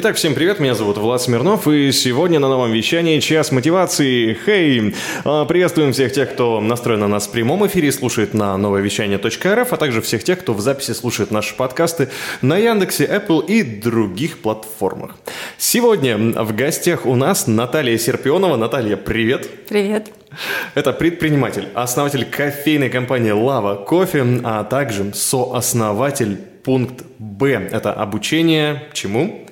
Итак, всем привет, меня зовут Влад Смирнов, и сегодня на новом вещании «Час мотивации». Хей! А, приветствуем всех тех, кто настроен на нас в прямом эфире, слушает на нововещание.рф, а также всех тех, кто в записи слушает наши подкасты на Яндексе, Apple и других платформах. Сегодня в гостях у нас Наталья Серпионова. Наталья, привет! Привет! Это предприниматель, основатель кофейной компании «Лава Кофе», а также сооснователь пункт Б. Это обучение чему?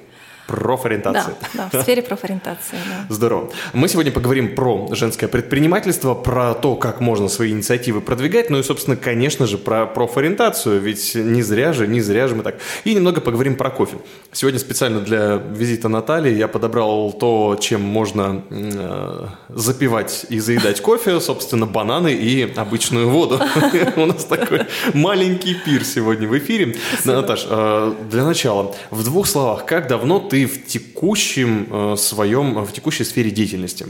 Профориентации. Да, да, в сфере профориентации. Да. Здорово. Мы сегодня поговорим про женское предпринимательство, про то, как можно свои инициативы продвигать, ну и, собственно, конечно же, про профориентацию, ведь не зря же, не зря же мы так. И немного поговорим про кофе. Сегодня специально для визита Натальи я подобрал то, чем можно э, запивать и заедать кофе, собственно, бананы и обычную воду. У нас такой маленький пир сегодня в эфире. Наташ, э, для начала, в двух словах, как давно ты ты в текущем э, своем, в текущей сфере деятельности?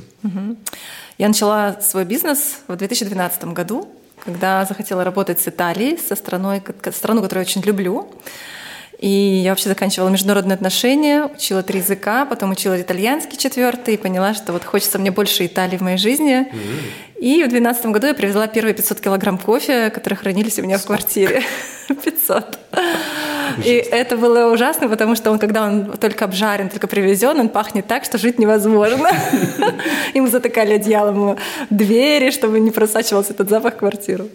Я начала свой бизнес в 2012 году, когда захотела работать с Италией, со страной, страну, которую я очень люблю. И я вообще заканчивала международные отношения, учила три языка, потом учила итальянский четвертый и поняла, что вот хочется мне больше Италии в моей жизни. Mm-hmm. И в 2012 году я привезла первые 500 килограмм кофе, которые хранились у меня Сколько? в квартире. 500. И это было ужасно, потому что он, когда он только обжарен, только привезен, он пахнет так, что жить невозможно. И мы затыкали одеялом двери, чтобы не просачивался этот запах в квартиру.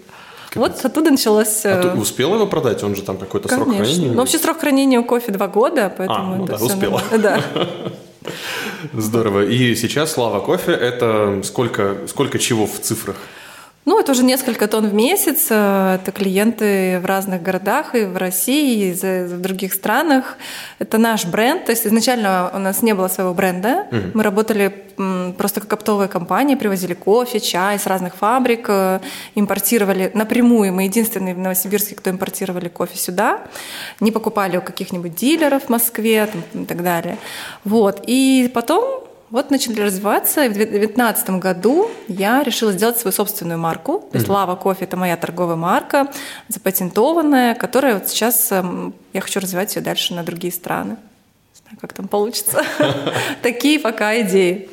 Вот оттуда началось... А ты э, успела его продать? Он же там какой-то срок хранения? Ну, вообще срок хранения у кофе два года, поэтому... А, ну да, успела. Да. Здорово. И сейчас Слава Кофе – это сколько, сколько чего в цифрах? Ну, это уже несколько тонн в месяц. Э, это клиенты в разных городах, и в России, и в других странах. Это наш бренд. То есть изначально у нас не было своего бренда. Угу. Мы работали просто как оптовая компания, привозили кофе, чай с разных фабрик, э, импортировали напрямую. Мы единственные в Новосибирске, кто импортировали кофе сюда. Не покупали у каких-нибудь дилеров в Москве там, и так далее. Вот. И потом вот начали развиваться, и в 2019 году я решила сделать свою собственную марку. То есть mm-hmm. Лава Кофе – это моя торговая марка, запатентованная, которая вот сейчас эм, я хочу развивать ее дальше на другие страны. Не знаю, как там получится. Такие пока идеи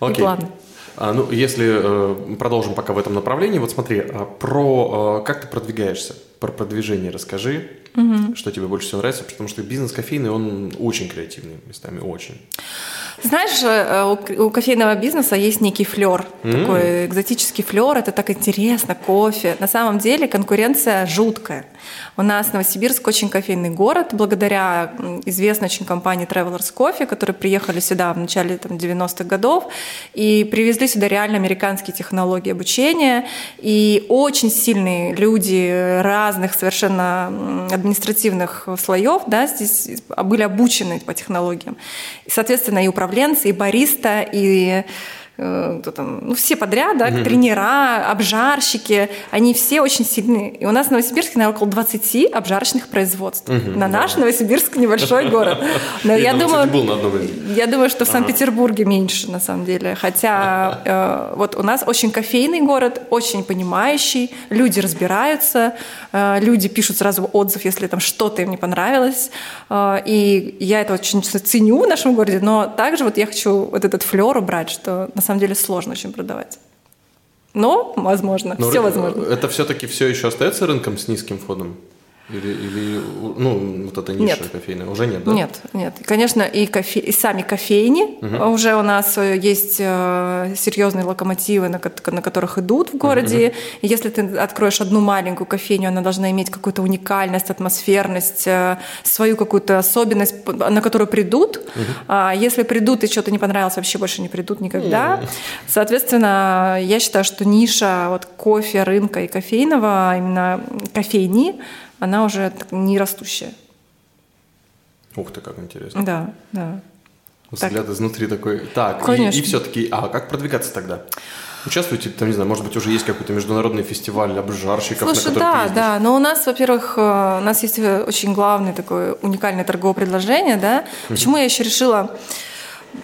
и планы. А, ну, если э, продолжим пока в этом направлении, вот смотри, а про э, как ты продвигаешься, про продвижение расскажи, угу. что тебе больше всего нравится, потому что бизнес кофейный, он очень креативный местами, очень. Знаешь, э, у кофейного бизнеса есть некий флер, mm-hmm. такой экзотический флер, это так интересно, кофе. На самом деле конкуренция жуткая. У нас Новосибирск очень кофейный город, благодаря известной очень компании Travelers Coffee, которые приехали сюда в начале там, 90-х годов и привезли сюда реально американские технологии обучения. И очень сильные люди разных совершенно административных слоев да, здесь были обучены по технологиям. И, соответственно, и управленцы, и бариста, и кто там, ну, все подряд, да, mm тренера, обжарщики, они все очень сильные. И у нас в Новосибирске, наверное, около 20 обжарочных производств. mm На наш Новосибирск небольшой город. Но я думаю, я думаю, что в Санкт-Петербурге меньше, на самом деле. Хотя э, вот у нас очень кофейный город, очень понимающий, люди разбираются, э, люди пишут сразу отзыв, если там что-то им не понравилось. И я это очень ценю в нашем городе, но также вот я хочу вот этот флер убрать, что на самом деле сложно очень продавать. Но возможно, Но все возможно. Это все-таки все еще остается рынком с низким входом? Или, или ну, вот эта ниша нет. кофейная уже нет, да? Нет, нет. Конечно, и, кофе, и сами кофейни угу. уже у нас э, есть э, серьезные локомотивы, на, на которых идут в городе. Угу. И если ты откроешь одну маленькую кофейню, она должна иметь какую-то уникальность, атмосферность, э, свою какую-то особенность, на которую придут. Угу. А если придут и что-то не понравилось, вообще больше не придут никогда. Угу. Соответственно, я считаю, что ниша вот кофе, рынка и кофейного, именно кофейни, она уже не растущая. Ух ты, как интересно. Да, да. Взгляд так. изнутри такой. Так, Конечно. и, и все-таки, а как продвигаться тогда? Участвуете, там, не знаю, может быть, уже есть какой-то международный фестиваль обжарщиков, Слушай, на да, да, но у нас, во-первых, э, у нас есть очень главное такое уникальное торговое предложение, да. Почему я еще решила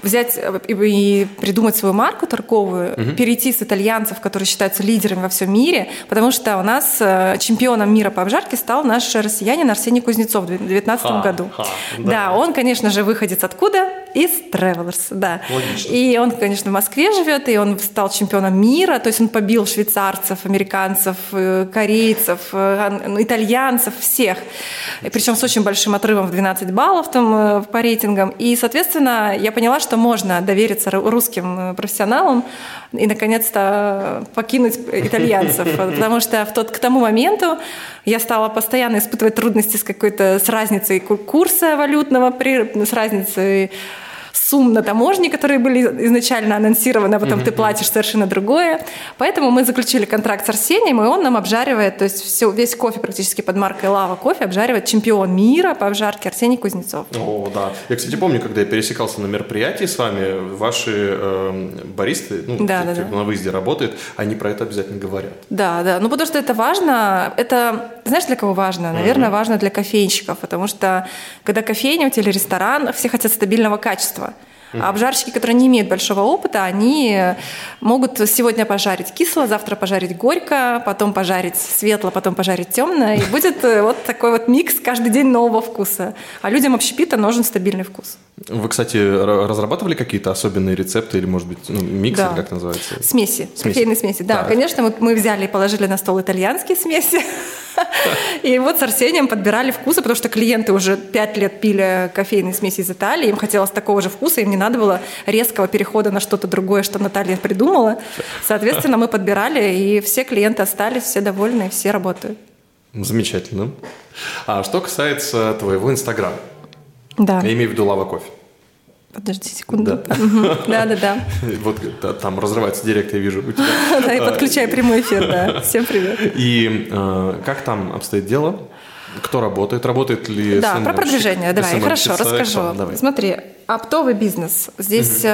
взять э, и, придумать свою марку торговую, угу. перейти с итальянцев, которые считаются лидерами во всем мире, потому что у нас э, чемпионом мира по обжарке стал наш россиянин Арсений Кузнецов в 2019 году. Ха, да. да, он, конечно же, выходец откуда? Из Travelers, да. Логично. И он, конечно, в Москве живет, и он стал чемпионом мира, то есть он побил швейцарцев, американцев, э, корейцев, ну, итальянцев, всех. Причем с очень большим отрывом в 12 баллов там по рейтингам. И, соответственно, я поняла, что можно довериться русским э, профессионалам и, наконец-то, покинуть итальянцев. Потому что в тот, к тому моменту я стала постоянно испытывать трудности с какой-то с разницей курса валютного, с разницей сумм на таможне, которые были изначально анонсированы, а потом mm-hmm. ты платишь совершенно другое. Поэтому мы заключили контракт с Арсением, и он нам обжаривает, то есть все, весь кофе практически под маркой Лава кофе обжаривает чемпион мира по обжарке Арсений Кузнецов. О, да. Я, кстати, помню, когда я пересекался на мероприятии с вами, ваши э, баристы, ну, да, те, да, кто да. на выезде работают, они про это обязательно говорят. Да, да. Ну, потому что это важно. Это, знаешь, для кого важно? Наверное, mm-hmm. важно для кофейщиков, потому что когда кофейня у тебя или ресторан, все хотят стабильного качества. А обжарщики, которые не имеют большого опыта, они могут сегодня пожарить кисло, завтра пожарить горько, потом пожарить светло, потом пожарить темно. И будет э, вот такой вот микс каждый день нового вкуса. А людям общепита нужен стабильный вкус. Вы, кстати, разрабатывали какие-то особенные рецепты или, может быть, ну, миксы, да. как называется? Смеси, смеси. кофейные смеси. Да, так. конечно, вот мы взяли и положили на стол итальянские смеси. И вот с Арсением подбирали вкусы, потому что клиенты уже пять лет пили кофейные смеси из Италии, им хотелось такого же вкуса, им не надо было резкого перехода на что-то другое, что Наталья придумала. Соответственно, мы подбирали, и все клиенты остались, все довольны, все работают. Замечательно. А что касается твоего Инстаграма, да. я имею в виду Лава Кофе. Подожди секунду. Да, да, да. Вот там разрывается директ, я вижу. Да, и подключай прямой эфир, да. Всем привет. И э, как там обстоит дело? Кто работает? Работает ли Да, про продвижение. Давай, хорошо, расскажу. Смотри, оптовый бизнес. Здесь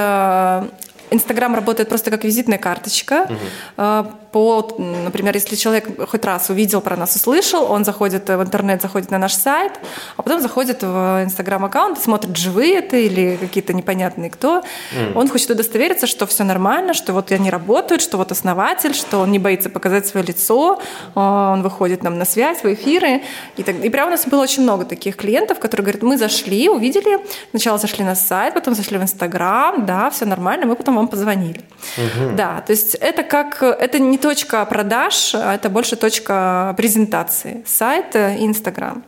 Инстаграм работает просто как визитная карточка. Угу. По, например, если человек хоть раз увидел про нас, услышал, он заходит в интернет, заходит на наш сайт, а потом заходит в Инстаграм-аккаунт, смотрит, живые это или какие-то непонятные кто. Mm. Он хочет удостовериться, что все нормально, что вот они работают, что вот основатель, что он не боится показать свое лицо, он выходит нам на связь, в эфиры. И, так, и прямо у нас было очень много таких клиентов, которые говорят, мы зашли, увидели, сначала зашли на сайт, потом зашли в Инстаграм, да, все нормально, мы потом вам позвонили. Угу. Да, то есть это как, это не точка продаж, это больше точка презентации. Сайт Инстаграм.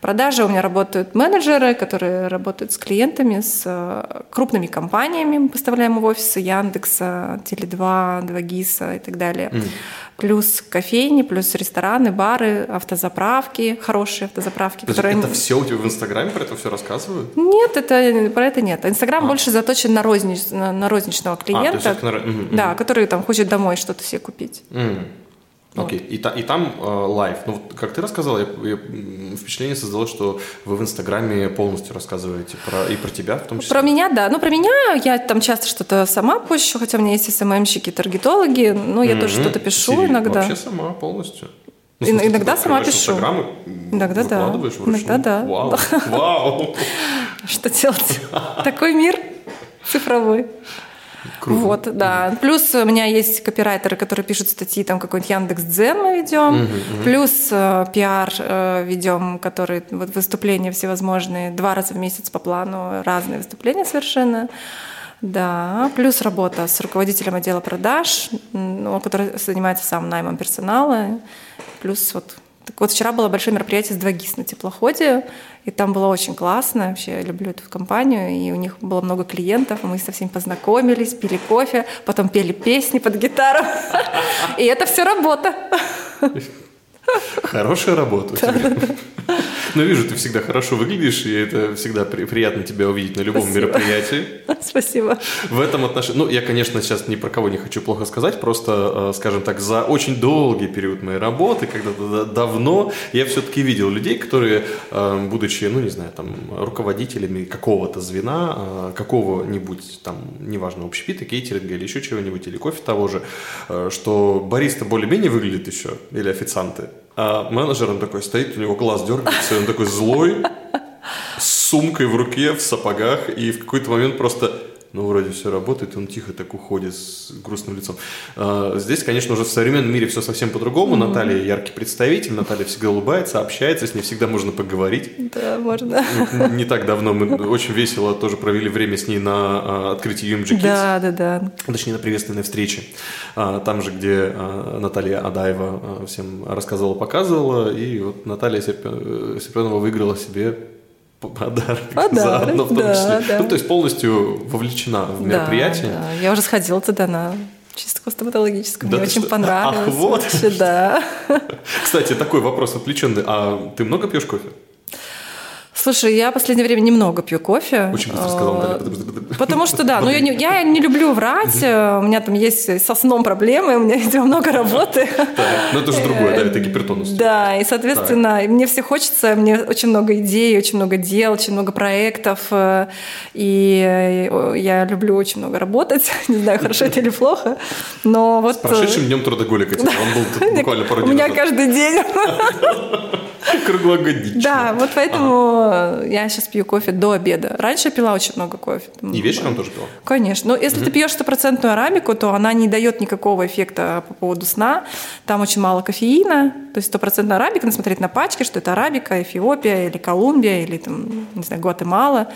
Продажи у меня работают менеджеры, которые работают с клиентами, с э, крупными компаниями. Мы поставляем в офисы Яндекса, Теле2, 2GIS и так далее. Mm. Плюс кофейни, плюс рестораны, бары, автозаправки, хорошие автозаправки. Подожди, которые... Это все у тебя в Инстаграме про это все рассказывают? Нет, это, про это нет. Инстаграм а. больше заточен на, рознич, на, на розничного клиента, а, есть, да, который там хочет домой что-то себе купить. Mm. Окей, okay. и, та, и там э, live. ну, вот, как ты рассказал, я, я, впечатление создалось, что вы в Инстаграме полностью рассказываете про, и про тебя в том числе. Про меня, да. Ну, про меня я там часто что-то сама пущу, хотя у меня есть SMM щики, таргетологи, но я mm-hmm. тоже что-то пишу stories, иногда. Вообще сама полностью? Ну, смысле, иногда сама пишу. Иногда да. Иногда да. Вау. Вау. Что делать? Такой мир цифровой. Круто. Вот, да. Плюс у меня есть копирайтеры, которые пишут статьи, там какой-нибудь Яндекс Дзен мы ведем. Угу, угу. Плюс э, пиар э, ведем, которые вот выступления всевозможные, два раза в месяц по плану, разные выступления совершенно. Да, плюс работа с руководителем отдела продаж, который занимается сам наймом персонала. Плюс вот так вот вчера было большое мероприятие с 2GIS на теплоходе, и там было очень классно. Вообще я люблю эту компанию, и у них было много клиентов, мы со всеми познакомились, пили кофе, потом пели песни под гитару. И это все работа. Хорошая работа у тебя. Ну, вижу, ты всегда хорошо выглядишь, и это всегда при, приятно тебя увидеть на любом Спасибо. мероприятии. Спасибо. В этом отношении, ну, я, конечно, сейчас ни про кого не хочу плохо сказать, просто, э, скажем так, за очень долгий период моей работы, когда-то давно, я все-таки видел людей, которые, э, будучи, ну, не знаю, там, руководителями какого-то звена, э, какого-нибудь, там, неважно, общепита, кейтеринга или еще чего-нибудь, или кофе того же, что бариста более-менее выглядит еще, или официанты, а менеджер, он такой стоит, у него глаз дергается, он такой злой, с сумкой в руке, в сапогах, и в какой-то момент просто ну, вроде все работает, и он тихо так уходит с грустным лицом. А, здесь, конечно, уже в современном мире все совсем по-другому. Mm-hmm. Наталья яркий представитель, Наталья всегда улыбается, общается, с ней всегда можно поговорить. Да, можно. Не так давно мы очень весело тоже провели время с ней на а, открытии UMG Kids. Да, да, да. Точнее, на приветственной встрече. А, там же, где Наталья Адаева всем рассказывала, показывала, и вот Наталья Серпенова выиграла себе подарок, подарок заодно в том да, числе. Да. Ну, то есть полностью вовлечена в мероприятие. Да, да. Я уже сходила туда на чистку стоматологическую. Да, Мне очень что? понравилось. Ах, вот. Вообще, да. Кстати, такой вопрос отвлеченный. А ты много пьешь кофе? Слушай, я в последнее время немного пью кофе. Очень быстро сказал. А, потому что, да, ну я не, я не люблю врать. У меня там есть со сном проблемы, у меня, видимо, много работы. Ну это же другое, да, это гипертонус. Да, и, соответственно, мне все хочется, мне очень много идей, очень много дел, очень много проектов. Э, и я люблю очень много работать. Не знаю, хорошо это или плохо. Но вот... С прошедшим днем трудоголика. Он был буквально пару дней У меня каждый день. Круглогодично. Да, вот поэтому ага. я сейчас пью кофе до обеда. Раньше я пила очень много кофе. И вечером тоже пила? Конечно. Но если угу. ты пьешь стопроцентную арабику, то она не дает никакого эффекта по поводу сна. Там очень мало кофеина. То есть стопроцентная арабика, надо смотреть на пачке, что это арабика, Эфиопия или Колумбия, или там, не знаю, Гватемала,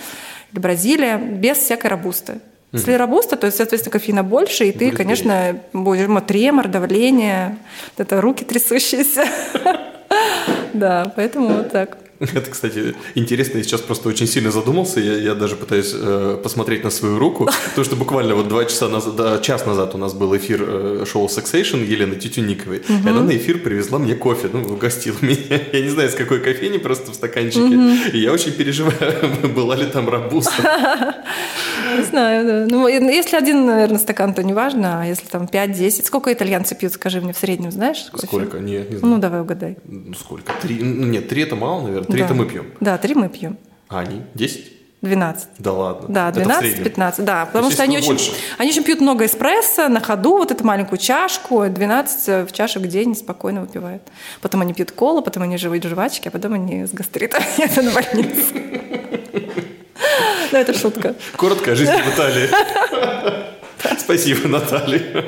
или Бразилия, без всякой рабусты. Если робуста, то, соответственно, кофеина больше, и ты, Будет конечно, будешь тремор, давление, это руки трясущиеся. Да, поэтому вот так. Это, кстати, интересно, я сейчас просто очень сильно задумался, я, я даже пытаюсь э, посмотреть на свою руку, потому что буквально вот два часа назад, да, час назад у нас был эфир э, шоу Succession Елены Тютюниковой, угу. и она на эфир привезла мне кофе, ну, угостила меня, я не знаю, с какой кофейни, просто в стаканчике, угу. и я очень переживаю, была ли там рабуста. Не знаю, да. Ну, если один, наверное, стакан, то не важно, а если там 5-10, сколько итальянцы пьют, скажи мне, в среднем, знаешь? Сколько? Нет, не знаю. Ну, давай угадай. Ну, сколько? Три? Ну, нет, три это мало, наверное. Три да. мы пьем. Да, три мы пьем. А они? Десять? 12. Да ладно. Да, 12-15, да. Потому что они очень, они очень пьют много эспрессо на ходу, вот эту маленькую чашку, 12 в чашек в день спокойно выпивают. Потом они пьют колу, потом они живут жвачки, а потом они с гастритом едут на больницу. Ну, это шутка. Короткая жизнь в Италии. Спасибо, Наталья.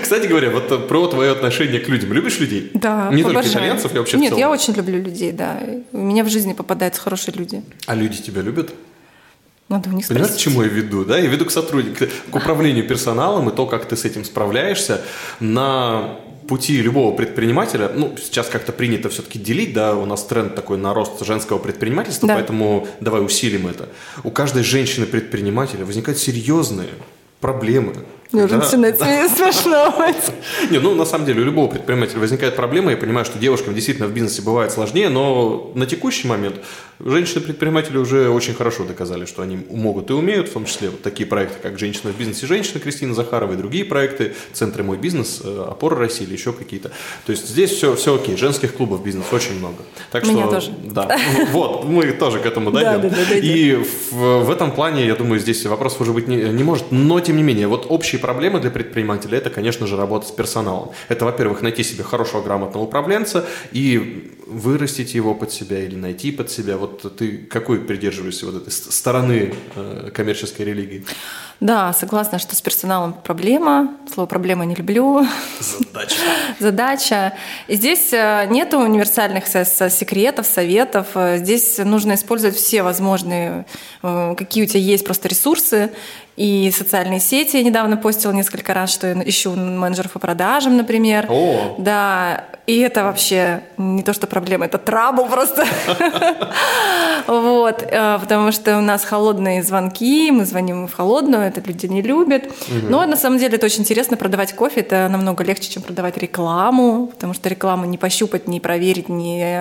Кстати говоря, вот про твое отношение к людям. Любишь людей? Да, Не обожаю. только итальянцев, я вообще Нет, я очень люблю людей, да. У меня в жизни попадаются хорошие люди. А люди тебя любят? Надо у них Понимаешь, к чему я веду? Да? Я веду к сотруднику, к управлению персоналом и то, как ты с этим справляешься на пути любого предпринимателя, ну, сейчас как-то принято все-таки делить, да, у нас тренд такой на рост женского предпринимательства, да. поэтому давай усилим это. У каждой женщины-предпринимателя возникают серьезные проблемы. Мне уже начинает смешно. Не, ну на самом деле у любого предпринимателя возникает проблема. Я понимаю, что девушкам действительно в бизнесе бывает сложнее, но на текущий момент женщины-предприниматели уже очень хорошо доказали, что они могут и умеют, в том числе вот такие проекты, как «Женщина в бизнесе», «Женщина» Кристина Захарова и другие проекты, центры «Мой бизнес», э, «Опора России» или еще какие-то. То есть здесь все, все окей, женских клубов бизнес очень много. Так Меня что, тоже. Да, вот, мы тоже к этому дойдем. И в, этом плане, я думаю, здесь вопрос уже быть не, не может, но тем не менее, вот общие проблемы для предпринимателя – это, конечно же, работа с персоналом. Это, во-первых, найти себе хорошего, грамотного управленца и вырастить его под себя или найти под себя. Вот ты какой придерживаешься вот этой стороны э, коммерческой религии? Да, согласна, что с персоналом проблема. Слово «проблема» не люблю. Задача. Задача. И здесь э, нет универсальных секретов, советов. Здесь нужно использовать все возможные, э, какие у тебя есть просто ресурсы, и социальные сети. Я недавно постила несколько раз, что я ищу менеджеров по продажам, например. О. Да, и это вообще не то, что проблема, это трабл просто. Вот, э, потому что у нас холодные звонки, мы звоним в холодную, это люди не любят. Но на самом деле это очень интересно, продавать кофе, это намного легче, чем продавать рекламу, потому что рекламу не пощупать, не проверить, не,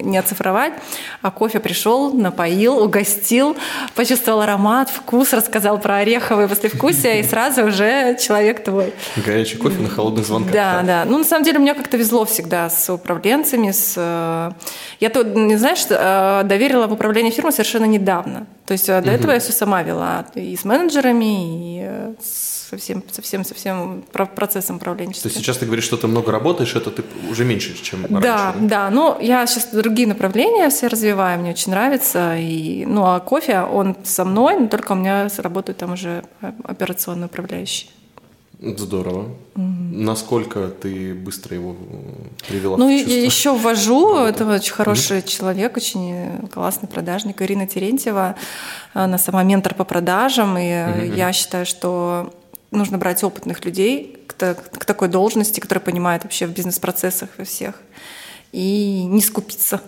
не оцифровать. А кофе пришел, напоил, угостил, почувствовал аромат, вкус, рассказал про ореховое послевкусие, и сразу уже человек твой. Горячий кофе на холодных звонках. Да, да. Ну, на самом деле, мне как-то везло всегда с управленцами. С... Э, я тут, не знаешь, э, доверила в управление фирмы совершенно недавно. То есть э, до этого я все сама вела. И с менеджерами, и с со всем, со всем, со всем процессом управленческим. То есть сейчас ты говоришь, что ты много работаешь, это ты уже меньше, чем раньше? Да, да. Ну, я сейчас другие направления все развиваю, мне очень нравится. И, ну, а кофе, он со мной, но только у меня работают там уже операционные управляющие. Здорово. Угу. Насколько ты быстро его привела ну, в чувство? я еще ввожу. Это очень хороший угу. человек, очень классный продажник. Ирина Терентьева. Она сама ментор по продажам. И угу. я считаю, что нужно брать опытных людей к, к такой должности, которые понимают вообще в бизнес-процессах во всех и не скупиться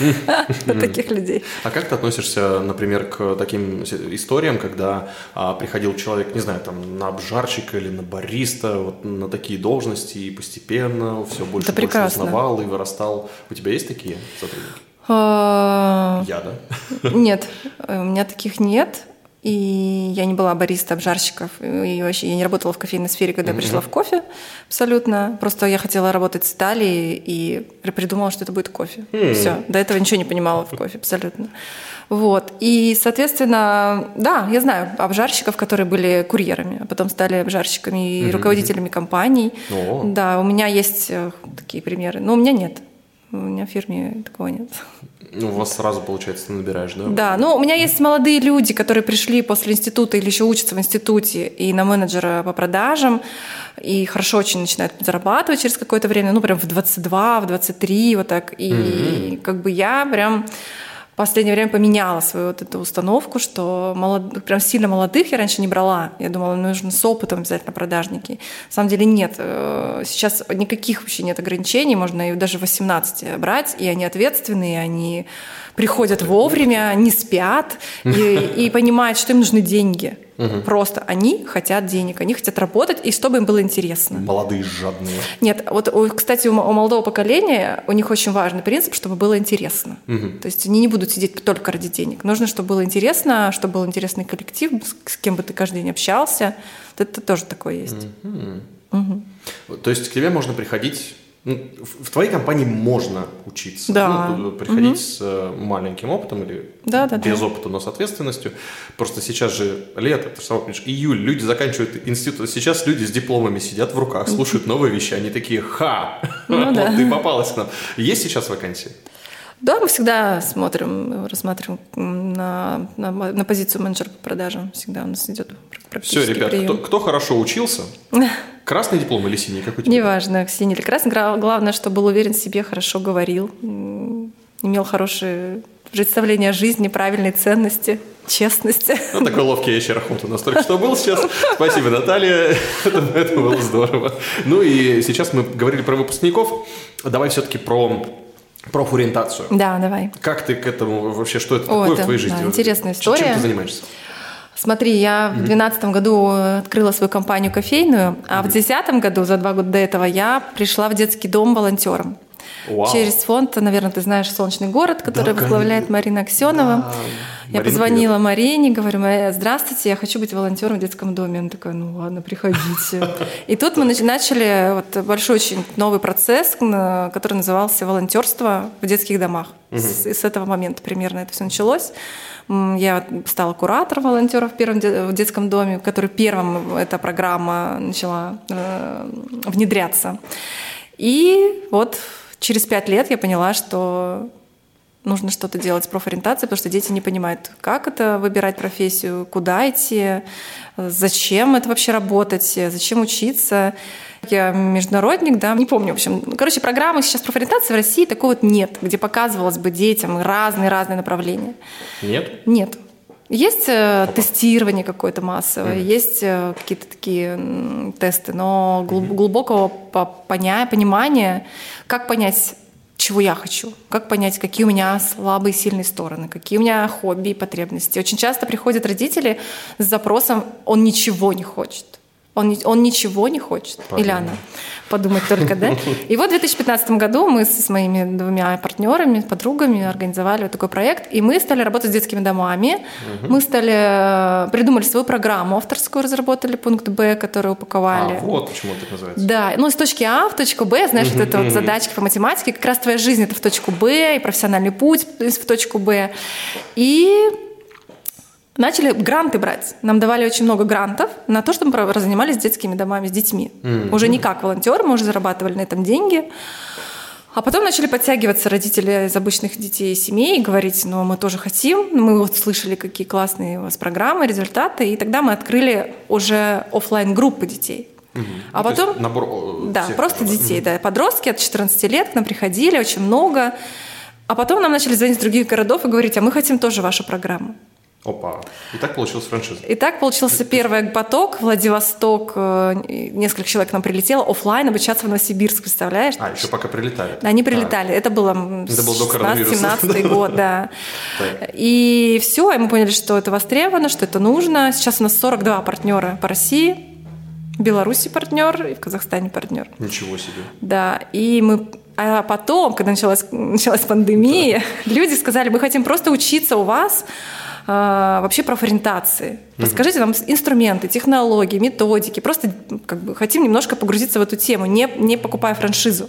на таких людей. А как ты относишься, например, к таким историям, когда а, приходил человек, не знаю, там на обжарщика или на бариста, вот на такие должности, и постепенно все больше, и больше узнавал и вырастал. У тебя есть такие сотрудники? А, Я, да? Нет, у меня таких нет. И я не была бариста, обжарщиков. И вообще я не работала в кофейной сфере, когда mm-hmm. пришла в кофе абсолютно. Просто я хотела работать с Италией и придумала, что это будет кофе. Mm-hmm. Все. До этого ничего не понимала в кофе абсолютно. Вот. И, соответственно, да, я знаю обжарщиков, которые были курьерами, а потом стали обжарщиками и mm-hmm. руководителями компаний. Oh. Да, у меня есть э, такие примеры. Но у меня нет. У меня в фирме такого нет. Ну, у вас сразу, получается, ты набираешь, да? Да, ну, у меня есть молодые люди, которые пришли после института или еще учатся в институте и на менеджера по продажам, и хорошо очень начинают зарабатывать через какое-то время, ну, прям в 22, в 23, вот так. И mm-hmm. как бы я прям последнее время поменяла свою вот эту установку, что молод... прям сильно молодых я раньше не брала. Я думала, нужно с опытом обязательно продажники. На самом деле нет. Э, сейчас никаких вообще нет ограничений. Можно и даже 18 брать, и они ответственные, они приходят вовремя, не спят и, и понимают, что им нужны деньги. Угу. Просто они хотят денег, они хотят работать, и чтобы им было интересно. Молодые жадные. Нет, вот, кстати, у молодого поколения у них очень важный принцип, чтобы было интересно. Угу. То есть они не будут сидеть только ради денег. Нужно, чтобы было интересно, чтобы был интересный коллектив, с кем бы ты каждый день общался. Это тоже такое есть. Угу. Угу. То есть к тебе можно приходить в твоей компании можно учиться. Да. Ну, приходить угу. с э, маленьким опытом или да, да, без да. опыта, но с ответственностью. Просто сейчас же лето, ты сама понимаешь, июль, люди заканчивают институт. Сейчас люди с дипломами сидят в руках, слушают новые вещи. Они такие, ха, ну, вот да. ты попалась к нам. Есть сейчас вакансии? Да, мы всегда смотрим, рассматриваем на, на, на позицию менеджера по продажам. Всегда у нас идет Все, ребят, кто, кто хорошо учился, Красный диплом или синий? Как у тебя? Неважно, синий или красный. Главное, что был уверен в себе, хорошо говорил, имел хорошее представление о жизни, правильные ценности, честности. Ну, такой ловкий Ахмут у нас только что был сейчас. Спасибо, Наталья. Это, это было здорово. Ну и сейчас мы говорили про выпускников. Давай все-таки про профориентацию. Да, давай. Как ты к этому вообще, что это О, такое это, в твоей жизни? Да, интересная история. Чем ты занимаешься? Смотри, я в 2012 году открыла свою компанию кофейную, а в 2010 году, за два года до этого, я пришла в детский дом волонтером. Вау. Через фонд, наверное, ты знаешь «Солнечный город», который да, возглавляет Марина Аксенова. Да. Я Марина, позвонила привет. Марине, говорю, здравствуйте, я хочу быть волонтером в детском доме. Она такая, ну ладно, приходите. И тут мы начали вот большой очень новый процесс, который назывался «Волонтерство в детских домах». С, с этого момента примерно это все началось. Я стала куратором волонтеров в первом в детском доме, в который первым эта программа начала э, внедряться. И вот через пять лет я поняла, что нужно что-то делать с профориентацией, потому что дети не понимают, как это выбирать профессию, куда идти, зачем это вообще работать, зачем учиться. Я международник, да, не помню, в общем. Короче, программы сейчас профориентации в России такой вот нет, где показывалось бы детям разные-разные направления. Нет? Нет. Есть э, тестирование какое-то массовое, mm. есть э, какие-то такие тесты, но глуб, глубокого поня- понимания, как понять, чего я хочу, как понять, какие у меня слабые и сильные стороны, какие у меня хобби и потребности. Очень часто приходят родители с запросом «он ничего не хочет». Он, он ничего не хочет. Понятно. Или она. Подумать только, да? И вот в 2015 году мы с моими двумя партнерами, подругами организовали вот такой проект, и мы стали работать с детскими домами. Угу. Мы стали, э, придумали свою программу авторскую, разработали пункт Б, который упаковали. А, вот почему это называется. Да, ну с точки А в точку Б, знаешь, вот это вот задачки по математике, как раз твоя жизнь это в точку Б, и профессиональный путь в точку Б. И начали гранты брать. Нам давали очень много грантов на то, чтобы мы занимались детскими домами с детьми. Mm-hmm. Уже не как волонтеры, мы уже зарабатывали на этом деньги. А потом начали подтягиваться родители из обычных детей и семей и говорить, ну, мы тоже хотим. Мы вот слышали, какие классные у вас программы, результаты. И тогда мы открыли уже офлайн группы детей. Угу. А ну, потом... набор Да, просто детей, угу. да. Подростки от 14 лет к нам приходили, очень много. А потом нам начали звонить из других городов и говорить, а мы хотим тоже вашу программу. Опа. И так получилась франшиза. И так получился первый поток. Владивосток, э, несколько человек к нам прилетело офлайн обучаться в Новосибирск, представляешь? А, еще пока прилетали. Да, они прилетали. А. Это было это был 17 год, да. И все, и мы поняли, что это востребовано, что это нужно. Сейчас у нас 42 партнера по России. В Беларуси партнер и в Казахстане партнер. Ничего себе. Да, и мы а потом, когда началась, началась пандемия, да. люди сказали, мы хотим просто учиться у вас, а, вообще профориентации. Расскажите нам инструменты, технологии, методики. Просто как бы, хотим немножко погрузиться в эту тему, не, не покупая франшизу.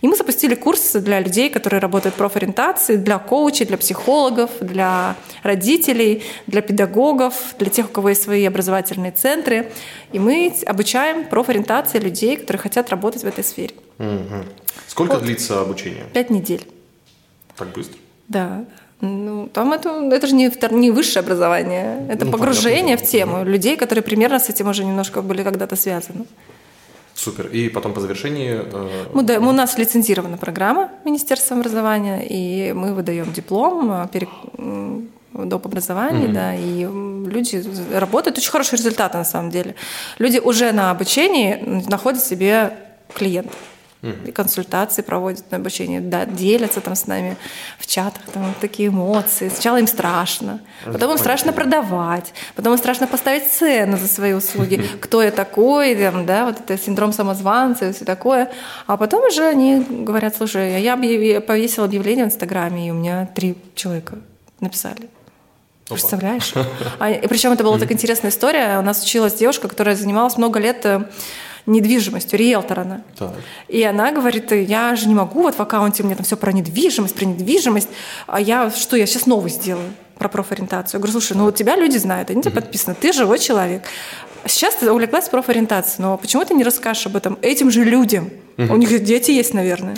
И мы запустили курсы для людей, которые работают в профориентации, для коучей, для психологов, для родителей, для педагогов, для тех, у кого есть свои образовательные центры. И мы обучаем профориентации людей, которые хотят работать в этой сфере. Угу. Сколько вот. длится обучение? Пять недель. Так быстро? Да. Ну, там это, это же не, не высшее образование, это ну, погружение понятно. в тему людей, которые примерно с этим уже немножко были когда-то связаны. Супер. И потом по завершении... Э... Мы, да, у нас лицензирована программа Министерства образования, и мы выдаем диплом э, перек... доп. образования, mm-hmm. да, и люди работают. Очень хорошие результаты на самом деле. Люди уже на обучении находят себе клиентов и консультации проводят на обучение, да, делятся там с нами в чатах, там такие эмоции. Сначала им страшно, потом им страшно продавать, потом им страшно поставить цену за свои услуги, кто я такой, там, да, вот это синдром самозванца и все такое. А потом уже они говорят, слушай, я объяв... повесила объявление в Инстаграме, и у меня три человека написали. Представляешь? А, и причем это была так интересная история. У нас училась девушка, которая занималась много лет э, недвижимостью, риэлтор она. Так. И она говорит, я же не могу, вот в аккаунте меня там все про недвижимость, про недвижимость, а я что, я сейчас новый сделаю про профориентацию. Я говорю, слушай, ну вот тебя люди знают, они тебе подписаны, ты живой человек. Сейчас ты увлеклась профориентацией, но почему ты не расскажешь об этом этим же людям? У них дети есть, наверное.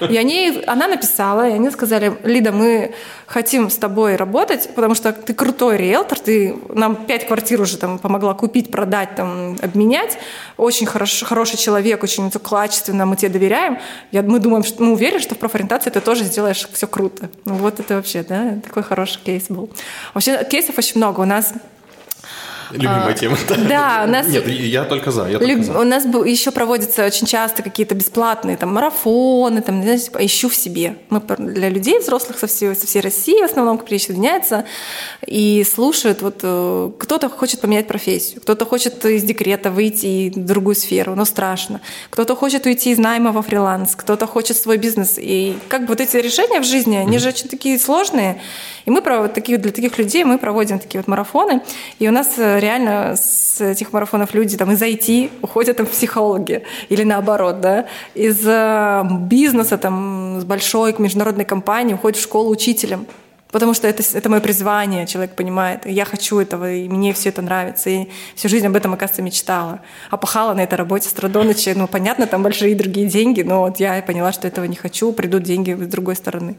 И они, она написала, и они сказали, Лида, мы хотим с тобой работать, потому что ты крутой риэлтор, ты нам пять квартир уже там помогла купить, продать, там, обменять. Очень хорош, хороший человек, очень качественно, мы тебе доверяем. Я, мы думаем, что мы уверены, что в профориентации ты тоже сделаешь все круто. Ну вот это вообще, да, такой хороший кейс был. Вообще кейсов очень много. У нас Любимая а, тема. Да, у нас... Нет, я только за. Я только за. У нас еще проводятся очень часто какие-то бесплатные там марафоны, там, знаете, типа, ищу в себе. Мы для людей взрослых со всей, со всей России в основном присоединяются и слушают. Вот э, кто-то хочет поменять профессию, кто-то хочет из декрета выйти в другую сферу, но страшно. Кто-то хочет уйти из найма во фриланс, кто-то хочет свой бизнес. И как бы вот эти решения в жизни, они же очень такие сложные. И мы для таких людей мы проводим такие вот марафоны. И у нас э, реально с этих марафонов люди там из IT уходят там в психологи или наоборот, да, из э, бизнеса там с большой международной компании уходят в школу учителем. Потому что это, это мое призвание, человек понимает. И я хочу этого, и мне все это нравится. И всю жизнь об этом, оказывается, мечтала. А пахала на этой работе с Традоныча. Ну, понятно, там большие другие деньги, но вот я поняла, что этого не хочу, придут деньги с другой стороны.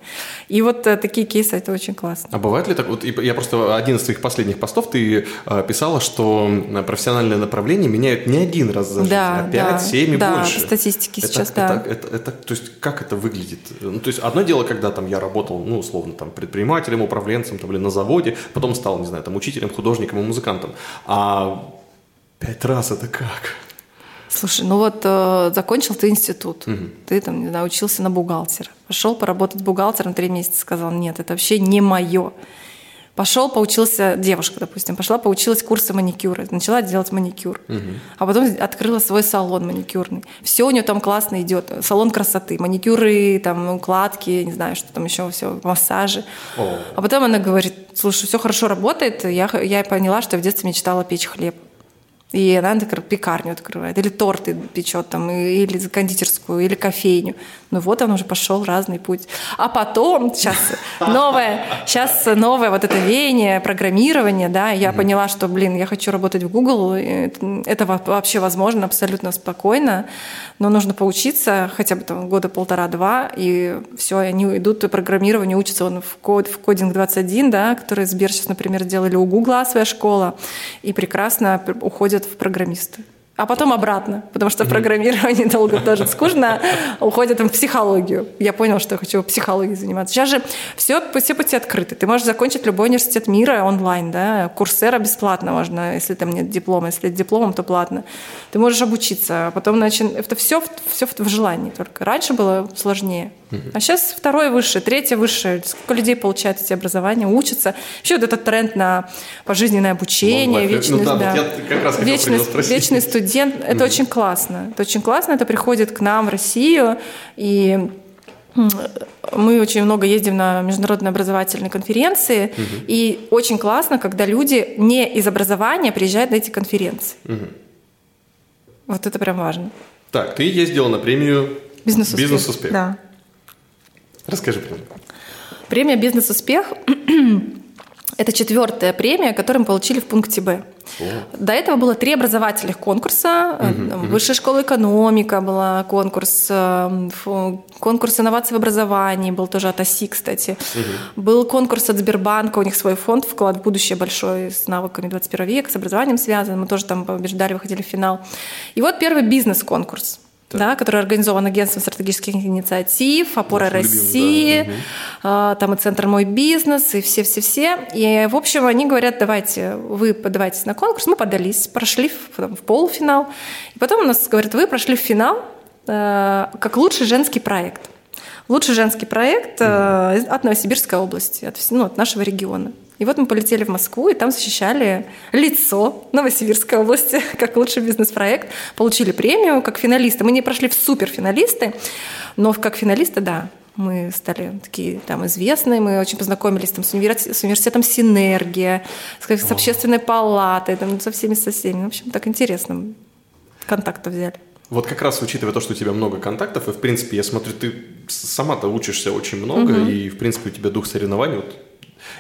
И вот э, такие кейсы, это очень классно. А бывает ли так? Вот я просто один из твоих последних постов ты э, писала, что профессиональное направление меняют не один раз за жизнь, да, а 5, да, 7 и да, больше. Да, статистики это, сейчас, это, да. Это, это, это, то есть как это выглядит? Ну, то есть одно дело, когда там я работал, ну, условно, там, предпринимателем, предпринимателем, управленцем там, или на заводе, потом стал, не знаю, там, учителем, художником и музыкантом. А пять раз это как? Слушай, ну вот э, закончил ты институт, угу. ты там, не знаю, учился на бухгалтера, пошел поработать бухгалтером три месяца, сказал, нет, это вообще не мое. Пошел, поучился, девушка, допустим, пошла, поучилась курсы маникюра, начала делать маникюр. Угу. А потом открыла свой салон маникюрный. Все у нее там классно идет. Салон красоты, маникюры, там, укладки, не знаю, что там еще, все, массажи. О. А потом она говорит, слушай, все хорошо работает. Я, я поняла, что я в детстве мечтала печь хлеб. И она, например, пекарню открывает, или торты печет, там, или кондитерскую, или кофейню. Ну вот он уже пошел разный путь. А потом, сейчас новое, сейчас новое вот это веяние, программирование, да, я mm-hmm. поняла, что, блин, я хочу работать в Google, это вообще возможно абсолютно спокойно, но нужно поучиться хотя бы там года полтора-два, и все, они идут программирование, учатся он в, код, в кодинг 21, да, который Сбер сейчас, например, сделали у Гугла своя школа, и прекрасно уходят в программисты а потом обратно, потому что программирование долго тоже скучно, уходит в психологию. Я понял, что я хочу психологией заниматься. Сейчас же все, все пути открыты. Ты можешь закончить любой университет мира онлайн, да, курсера бесплатно можно, если там нет диплома, если дипломом, то платно. Ты можешь обучиться, а потом начин... это все, все в желании только. Раньше было сложнее. А сейчас второе высшее, третье высшее. Сколько людей получают эти образования, учатся. Еще вот этот тренд на пожизненное обучение, вечный, ну, да, да. Вот как раз вечный, вечный студент. Это очень классно. Это очень классно. Это приходит к нам в Россию. И мы очень много ездим на международные образовательные конференции, угу. и очень классно, когда люди не из образования приезжают на эти конференции. Угу. Вот это прям важно. Так, ты ездила на премию «Бизнес-успех». «Бизнес-успех». Да. Расскажи про Премия «Бизнес-успех» – это четвертая премия, которую мы получили в пункте «Б». О. До этого было три образовательных конкурса. Угу, Высшая школа экономика была конкурс, э, конкурс инноваций в образовании был тоже от ОСИ, кстати. Угу. Был конкурс от Сбербанка, у них свой фонд «Вклад в будущее» большой с навыками 21 века, с образованием связан. Мы тоже там побеждали, выходили в финал. И вот первый бизнес-конкурс да, который организован агентством стратегических инициатив, опора Наш России, любим, да. там и центр мой бизнес и все-все-все. И в общем они говорят, давайте вы подавайтесь на конкурс, мы подались, прошли в, в полуфинал, и потом у нас говорят, вы прошли в финал э, как лучший женский проект. Лучший женский проект э, от Новосибирской области, от, ну, от нашего региона. И вот мы полетели в Москву, и там защищали лицо Новосибирской области как лучший бизнес-проект. Получили премию как финалисты. Мы не прошли в суперфиналисты, но как финалисты, да, мы стали такие там известные, мы очень познакомились там с, университетом, с университетом Синергия, с, с общественной палатой, там, со всеми, со всеми. В общем, так интересно контакты взяли. Вот как раз учитывая то, что у тебя много контактов, и в принципе, я смотрю, ты сама-то учишься очень много, угу. и в принципе у тебя дух соревнований, вот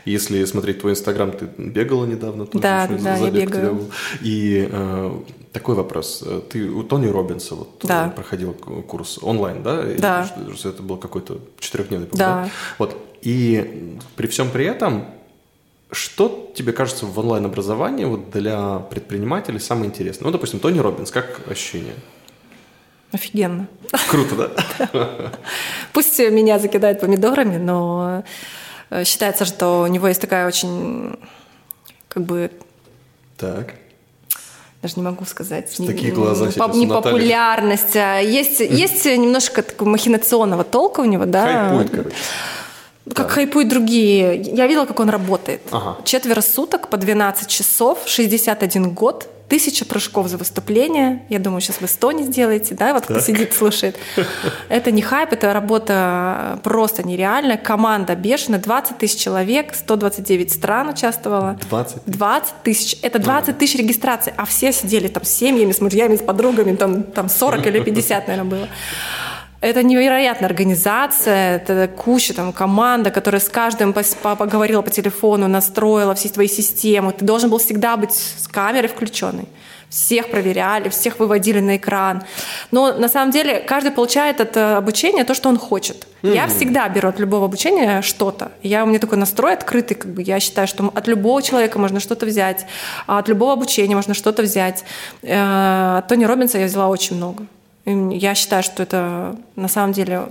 если смотреть твой инстаграм, ты бегала недавно тоже. Да, да, я бегаю. Был. И э, такой вопрос. Ты у Тони Робинса вот да. проходил курс онлайн, да? Да. Или, это был какой-то четырехдневный курс, да. да? Вот. И при всем при этом что тебе кажется в онлайн-образовании вот для предпринимателей самое интересное? Ну, допустим, Тони Робинс, как ощущение? Офигенно. Круто, да? Пусть меня закидают помидорами, но Э, считается, что у него есть такая очень, как бы... Так. Даже не могу сказать. Не, Такие глаза не, не популярность. А есть, есть немножко такого махинационного толка у него, да. Хайпует, короче. Как да. хайпуют другие. Я видела, как он работает. Ага. Четверо суток по 12 часов, 61 год тысяча прыжков за выступление. Я думаю, сейчас вы 100 не сделаете, да, вот кто так. сидит, слушает. Это не хайп, это работа просто нереальная. Команда бешеная, 20 тысяч человек, 129 стран участвовало. 20? 20 тысяч. Это 20 тысяч регистраций, а все сидели там с семьями, с мужьями, с подругами, там, там 40 или 50, наверное, было. Это невероятная организация, это куча там команда, которая с каждым поговорила по телефону, настроила все твои системы. Ты должен был всегда быть с камерой включенной. Всех проверяли, всех выводили на экран. Но на самом деле каждый получает от э, обучения то, что он хочет. Mm-hmm. Я всегда беру от любого обучения что-то. Я, у меня такой настрой открытый, как бы я считаю, что от любого человека можно что-то взять, а от любого обучения можно что-то взять. Э, Тони Робинса я взяла очень много. Я считаю, что это на самом деле...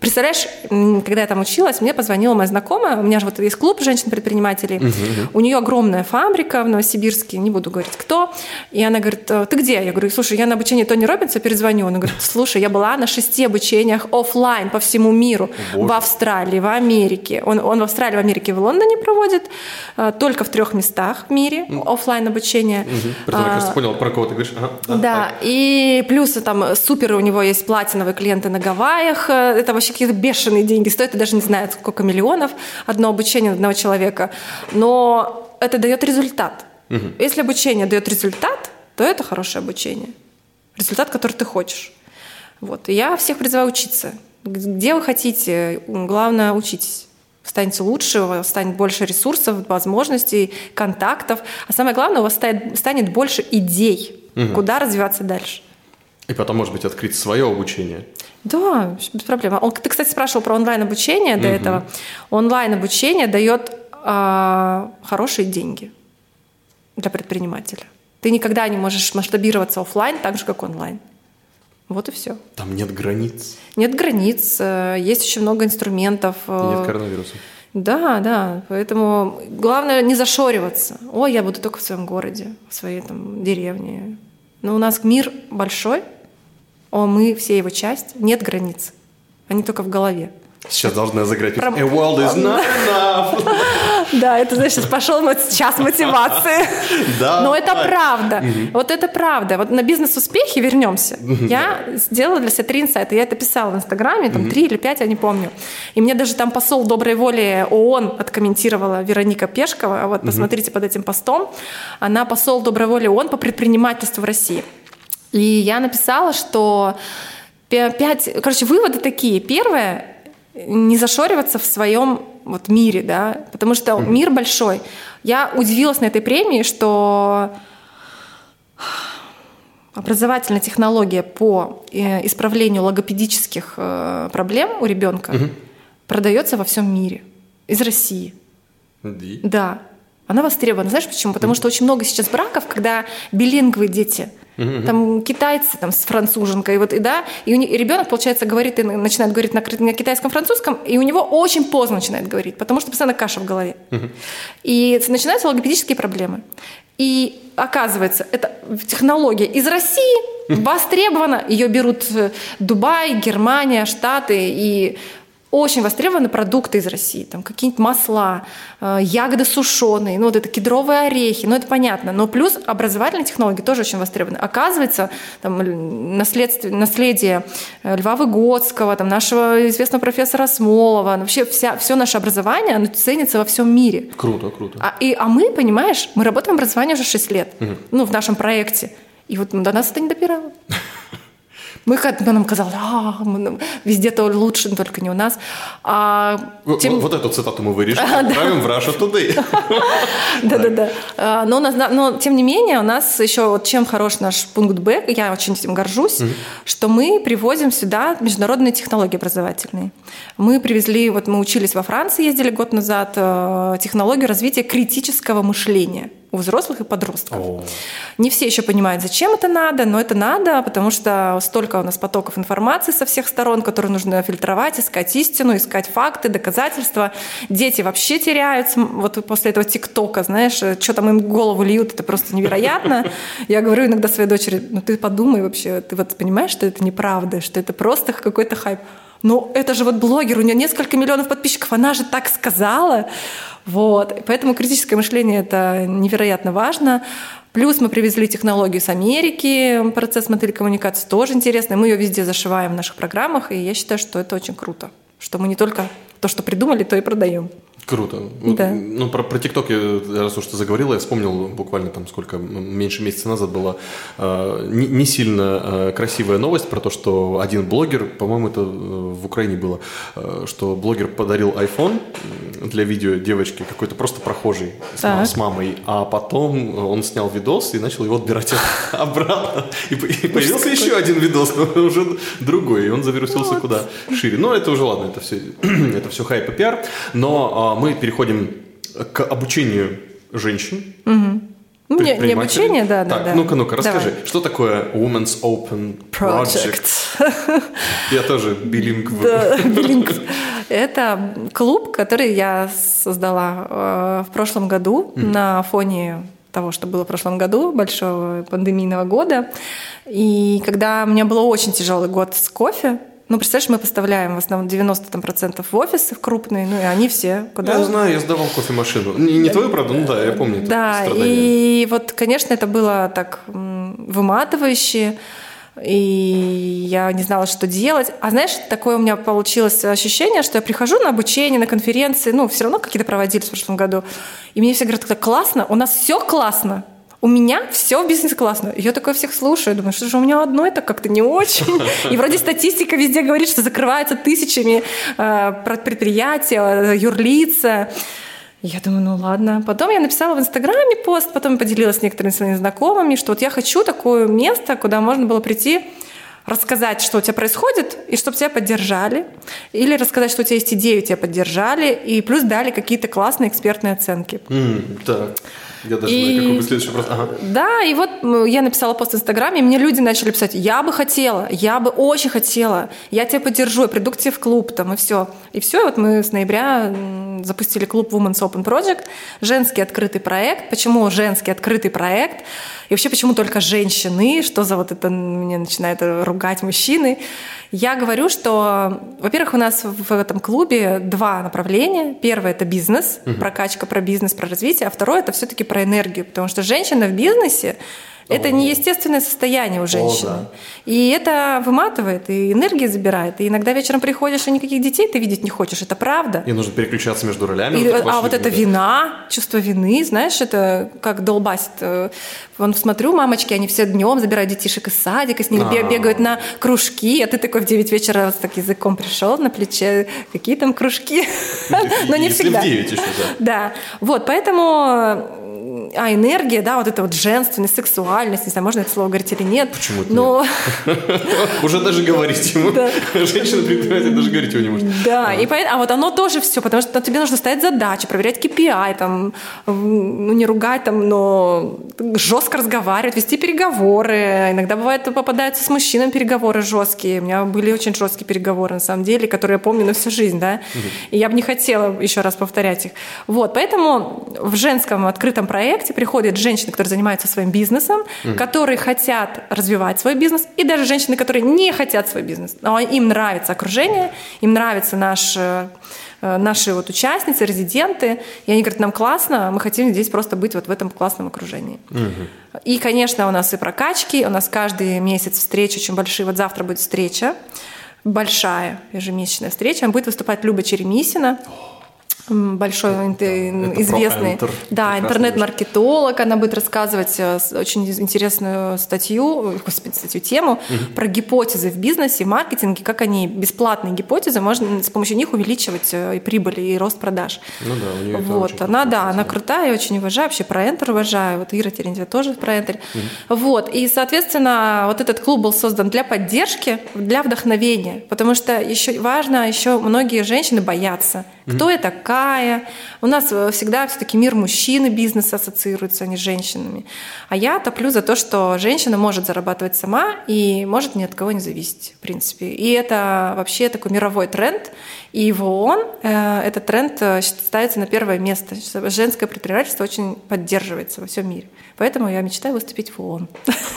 Представляешь, когда я там училась, мне позвонила моя знакомая, у меня же вот есть клуб женщин-предпринимателей, uh-huh, uh-huh. у нее огромная фабрика в Новосибирске, не буду говорить кто, и она говорит, «Э, ты где? Я говорю, слушай, я на обучении Тони Робинса перезвоню. Она говорит, слушай, я была на шести обучениях офлайн по всему миру, Боже. в Австралии, в Америке. Он, он в Австралии, в Америке, в Лондоне проводит, э, только в трех местах в мире офлайн обучение. Угу. Притом, я, кажется, понял, про кого ты говоришь. Ага, да, да. и плюс там супер, у него есть платиновые клиенты на Гавайях, э, это вообще какие-то бешеные деньги стоят, я даже не знаю, сколько миллионов одно обучение одного человека, но это дает результат. Угу. Если обучение дает результат, то это хорошее обучение. Результат, который ты хочешь. Вот. И я всех призываю учиться. Где вы хотите, главное, учитесь. Станете лучше, у вас станет больше ресурсов, возможностей, контактов. А самое главное, у вас станет, станет больше идей, угу. куда развиваться дальше. И потом, может быть, открыть свое обучение. Да, без проблем. Он, ты, кстати, спрашивал про онлайн-обучение до угу. этого. Онлайн-обучение дает э, хорошие деньги для предпринимателя. Ты никогда не можешь масштабироваться офлайн так же, как онлайн. Вот и все. Там нет границ. Нет границ, э, есть очень много инструментов. Э, нет коронавируса. Да, да. Поэтому главное не зашориваться. Ой, я буду только в своем городе, в своей там деревне. Но у нас мир большой, о, мы все его часть, нет границ. Они только в голове. Сейчас должна заграть Про... A world is not enough. Да, это значит, пошел час мотивации. Да. Но это правда. Вот это правда. Вот на бизнес-успехи вернемся. Я сделала для себя три инсайта. Я это писала в Инстаграме, там три или пять, я не помню. И мне даже там посол доброй воли ООН откомментировала Вероника Пешкова. Вот посмотрите под этим постом. Она посол доброй воли ООН по предпринимательству в России. И я написала, что пять... Короче, выводы такие. Первое, не зашориваться в своем вот мире, да, потому что mm-hmm. мир большой. Я удивилась на этой премии, что образовательная технология по э, исправлению логопедических э, проблем у ребенка mm-hmm. продается во всем мире из России. Mm-hmm. Да, она востребована. Знаешь почему? Потому mm-hmm. что очень много сейчас браков, когда билингвые дети – Угу. Там китайцы там, с француженкой, вот, и, да, и, и ребенок, получается, говорит и начинает говорить на, на китайском, французском, и у него очень поздно начинает говорить, потому что постоянно каша в голове. Угу. И начинаются логопедические проблемы. И оказывается, это технология из России востребована. Ее берут Дубай, Германия, Штаты. И очень востребованы продукты из России, там какие-нибудь масла, э, ягоды сушеные, ну вот это кедровые орехи, ну это понятно. Но плюс образовательные технологии тоже очень востребованы. Оказывается, там наследие, наследие э, Льва Выгодского, там нашего известного профессора Смолова, ну, вообще вся, все наше образование, оно ценится во всем мире. Круто, круто. А, и, а мы, понимаешь, мы работаем в образовании уже 6 лет, угу. ну в нашем проекте. И вот до нас это не допирало. Мы нам казалось, а, мы, везде то лучше, только не у нас. А, тем... вот, вот эту цитату мы вырежем, отправим в Russia Today. Да-да-да. А, но, но, тем не менее, у нас еще, вот чем хорош наш пункт Б, я очень этим горжусь, что мы привозим сюда международные технологии образовательные. Мы привезли, вот мы учились во Франции, ездили год назад, э, технологию развития критического мышления у взрослых и подростков. О. Не все еще понимают, зачем это надо, но это надо, потому что столько у нас потоков информации со всех сторон, которые нужно фильтровать, искать истину, искать факты, доказательства. Дети вообще теряются. Вот после этого ТикТока, знаешь, что там им голову льют, это просто невероятно. Я говорю иногда своей дочери, ну ты подумай вообще, ты вот понимаешь, что это неправда, что это просто какой-то хайп. Ну, это же вот блогер, у нее несколько миллионов подписчиков, она же так сказала. Вот. Поэтому критическое мышление – это невероятно важно. Плюс мы привезли технологию с Америки, процесс модели коммуникации тоже интересный. Мы ее везде зашиваем в наших программах, и я считаю, что это очень круто, что мы не только то, что придумали, то и продаем. Круто. Да. Ну, про, про TikTok, я, раз уж ты заговорила, я вспомнил буквально там сколько, меньше месяца назад была э, не, не сильно э, красивая новость про то, что один блогер, по-моему, это э, в Украине было, э, что блогер подарил iPhone для видео девочки, какой-то просто прохожий с, с мамой, а потом он снял видос и начал его отбирать обратно. И, и появился еще один видос, но уже другой, и он завирусился вот. куда шире. Но это уже ладно, это все, это все хайп и пиар. Но мы переходим к обучению женщин. Угу. Не, не обучение, да, так, да. Ну-ка, ну-ка, расскажи, Давай. что такое Women's Open Project? Project. Я тоже билингв. Да. Это клуб, который я создала э, в прошлом году на фоне того, что было в прошлом году, большого пандемийного года. И когда у меня был очень тяжелый год с кофе, ну, представляешь, мы поставляем в основном 90% в офисы в крупные, ну и они все куда... Я знаю, я сдавал кофемашину. Не, не твою, правда, ну да, я помню. Да, и вот, конечно, это было так выматывающе, и я не знала, что делать. А знаешь, такое у меня получилось ощущение, что я прихожу на обучение, на конференции, ну, все равно какие-то проводились в прошлом году, и мне все говорят, классно, у нас все классно, у меня все в бизнесе классно. Я такое всех слушаю, думаю, что же у меня одно это как-то не очень. И вроде статистика везде говорит, что закрываются тысячами э, предприятия, юрлица. Я думаю, ну ладно. Потом я написала в Инстаграме пост, потом поделилась с некоторыми своими знакомыми, что вот я хочу такое место, куда можно было прийти рассказать, что у тебя происходит, и чтобы тебя поддержали, или рассказать, что у тебя есть идеи, тебя поддержали, и плюс дали какие-то классные экспертные оценки. Mm, так. Я даже и... знаю, какой будет следующий вопрос. Ага. Да, и вот я написала пост в Инстаграме, и мне люди начали писать, я бы хотела, я бы очень хотела, я тебя поддержу, я приду к тебе в клуб, там, и все. И все, и вот мы с ноября запустили клуб Women's Open Project, женский открытый проект. Почему женский открытый проект? И вообще, почему только женщины? Что за вот это, мне начинают ругать мужчины? Я говорю, что, во-первых, у нас в этом клубе два направления. Первое – это бизнес, угу. прокачка про бизнес, про развитие, а второе – это все таки про энергию, потому что женщина в бизнесе это неестественное состояние у женщины. О, да. И это выматывает, и энергии забирает. И иногда вечером приходишь, и никаких детей ты видеть не хочешь. Это правда. И нужно переключаться между ролями. И, вот а вот эта вина, чувство вины, знаешь, это как долбасит. Э, вон смотрю, мамочки, они все днем забирают детишек из садика, с ними А-а-а. бегают на кружки, а ты такой в 9 вечера с так языком пришел на плече. Какие там кружки? Но не всегда. в 9 еще, да. Да. Вот, поэтому а энергия, да, вот это вот женственность, сексуальность, не знаю, можно это слово говорить или нет. Почему но... Уже даже говорить ему. Женщина предприниматель даже говорить его не может. Да, и поэтому, а вот оно тоже все, потому что тебе нужно ставить задачи, проверять KPI, там, ну не ругать, там, но жестко разговаривать, вести переговоры. Иногда бывает попадаются с мужчинами переговоры жесткие. У меня были очень жесткие переговоры, на самом деле, которые я помню на всю жизнь, да. И я бы не хотела еще раз повторять их. Вот, поэтому в женском открытом проекте приходят женщины, которые занимаются своим бизнесом, mm. которые хотят развивать свой бизнес, и даже женщины, которые не хотят свой бизнес, но им нравится окружение, им нравится наш э, наши вот участницы, резиденты, и они говорят, нам классно, мы хотим здесь просто быть вот в этом классном окружении. Угу. И, конечно, у нас и прокачки, у нас каждый месяц встречи очень большие. Вот завтра будет встреча, большая ежемесячная встреча. Будет выступать Люба Черемисина большой это известный Enter, да, интернет-маркетолог. Она будет рассказывать э, очень интересную статью, господи, статью, тему угу. про гипотезы в бизнесе, маркетинге, как они, бесплатные гипотезы, можно с помощью них увеличивать э, и прибыль, и рост продаж. Ну да, у нее Вот, она, да, она крутая, очень уважаю, вообще про Enter уважаю, вот Ира Терентьева тоже про Enter. Угу. Вот, и, соответственно, вот этот клуб был создан для поддержки, для вдохновения, потому что еще важно, еще многие женщины боятся. Кто угу. это, как такая. У нас э, всегда все-таки мир мужчины бизнес ассоциируется, а не с женщинами. А я топлю за то, что женщина может зарабатывать сама и может ни от кого не зависеть, в принципе. И это вообще такой мировой тренд. И в ООН э, этот тренд э, ставится на первое место. Женское предпринимательство очень поддерживается во всем мире. Поэтому я мечтаю выступить в ООН.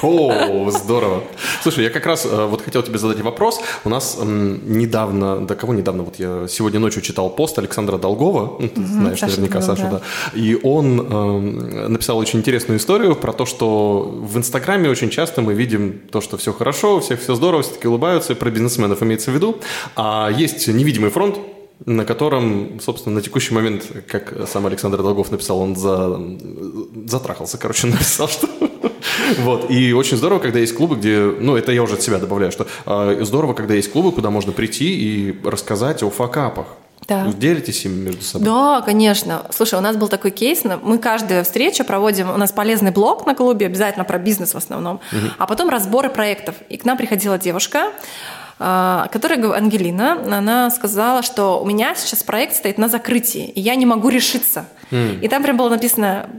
О, здорово. Слушай, я как раз э, вот хотел тебе задать вопрос. У нас недавно, да кого недавно, вот я сегодня ночью читал пост Александра Долгова, ну, ты знаешь Саша наверняка Долгова, Сашу, да. да. И он э, написал очень интересную историю про то, что в Инстаграме очень часто мы видим то, что все хорошо, у всех все здорово, все таки улыбаются, про бизнесменов имеется в виду. А есть невидимый фронт, на котором, собственно, на текущий момент, как сам Александр Долгов написал, он за... затрахался, короче, написал, что... Вот, и очень здорово, когда есть клубы, где, ну, это я уже от себя добавляю, что э, здорово, когда есть клубы, куда можно прийти и рассказать о факапах. Да. Делитесь им между собой? Да, конечно. Слушай, у нас был такой кейс. Мы каждую встречу проводим, у нас полезный блог на клубе, обязательно про бизнес в основном, угу. а потом разборы проектов. И к нам приходила девушка, а, которая, Ангелина, она сказала, что у меня сейчас проект стоит на закрытии, и я не могу решиться. Mm. И там прям было написано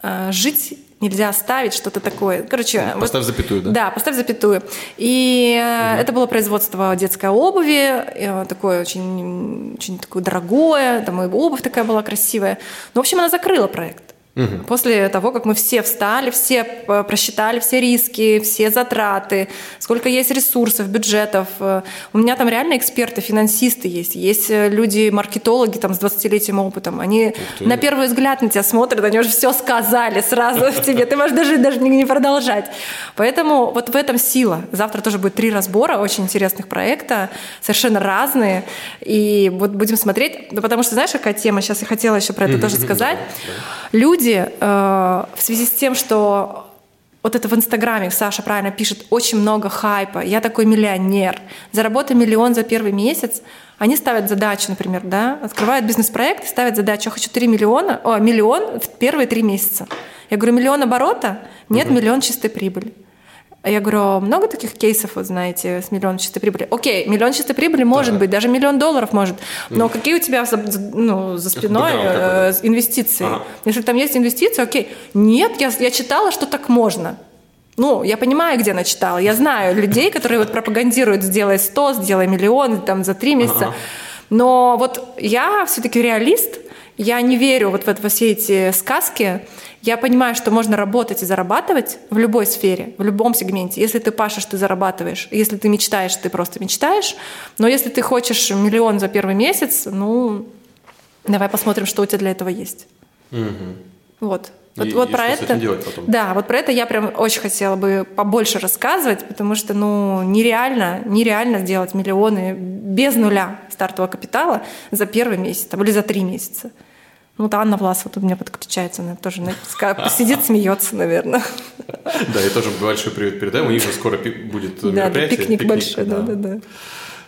а, «жить нельзя оставить что-то такое. Короче, поставь вот, запятую, да? Да, поставь запятую. И угу. это было производство детской обуви, такое очень, очень такое дорогое, там и обувь такая была красивая. Ну, в общем, она закрыла проект. Угу. После того, как мы все встали, все просчитали все риски, все затраты, сколько есть ресурсов, бюджетов. Э, у меня там реально эксперты, финансисты есть. Есть э, люди, маркетологи там, с 20-летним опытом. Они на первый взгляд на тебя смотрят, они уже все сказали сразу в тебе. Ты можешь даже, даже не продолжать. Поэтому вот в этом сила. Завтра тоже будет три разбора очень интересных проекта, совершенно разные. И вот будем смотреть. потому что знаешь, какая тема? Сейчас я хотела еще про это тоже сказать. Люди люди э, в связи с тем, что вот это в Инстаграме, Саша правильно пишет, очень много хайпа, я такой миллионер, заработай миллион за первый месяц, они ставят задачу, например, да, открывают бизнес-проект ставят задачу, я хочу 3 миллиона, о, миллион в первые три месяца. Я говорю, миллион оборота? Нет, угу. миллион чистой прибыли. А я говорю, «А много таких кейсов, вот знаете, с миллионом чистой прибыли? Окей, миллион чистой прибыли может да. быть, даже миллион долларов может. Но какие у тебя за, ну, за спиной э, инвестиции? Ага. Если там есть инвестиции, окей. Нет, я, я читала, что так можно. Ну, я понимаю, где она читала. Я знаю людей, которые вот пропагандируют «сделай 100, сделай миллион там, за три месяца». Ага. Но вот я все-таки реалист, я не верю вот в, во все эти сказки. Я понимаю, что можно работать и зарабатывать в любой сфере, в любом сегменте. Если ты пашешь, ты зарабатываешь. Если ты мечтаешь, ты просто мечтаешь. Но если ты хочешь миллион за первый месяц, ну, давай посмотрим, что у тебя для этого есть. Угу. Вот. Вот, и, вот и про это. Да, вот про это я прям очень хотела бы побольше рассказывать, потому что ну нереально, нереально сделать миллионы без нуля стартового капитала за первый месяц там, или за три месяца. Ну, вот Анна Власова тут у меня подключается, она тоже сидит, смеется, наверное. Да, и тоже большой привет передаем. У них же скоро будет мероприятие. Да, пикник большой, да, да, да.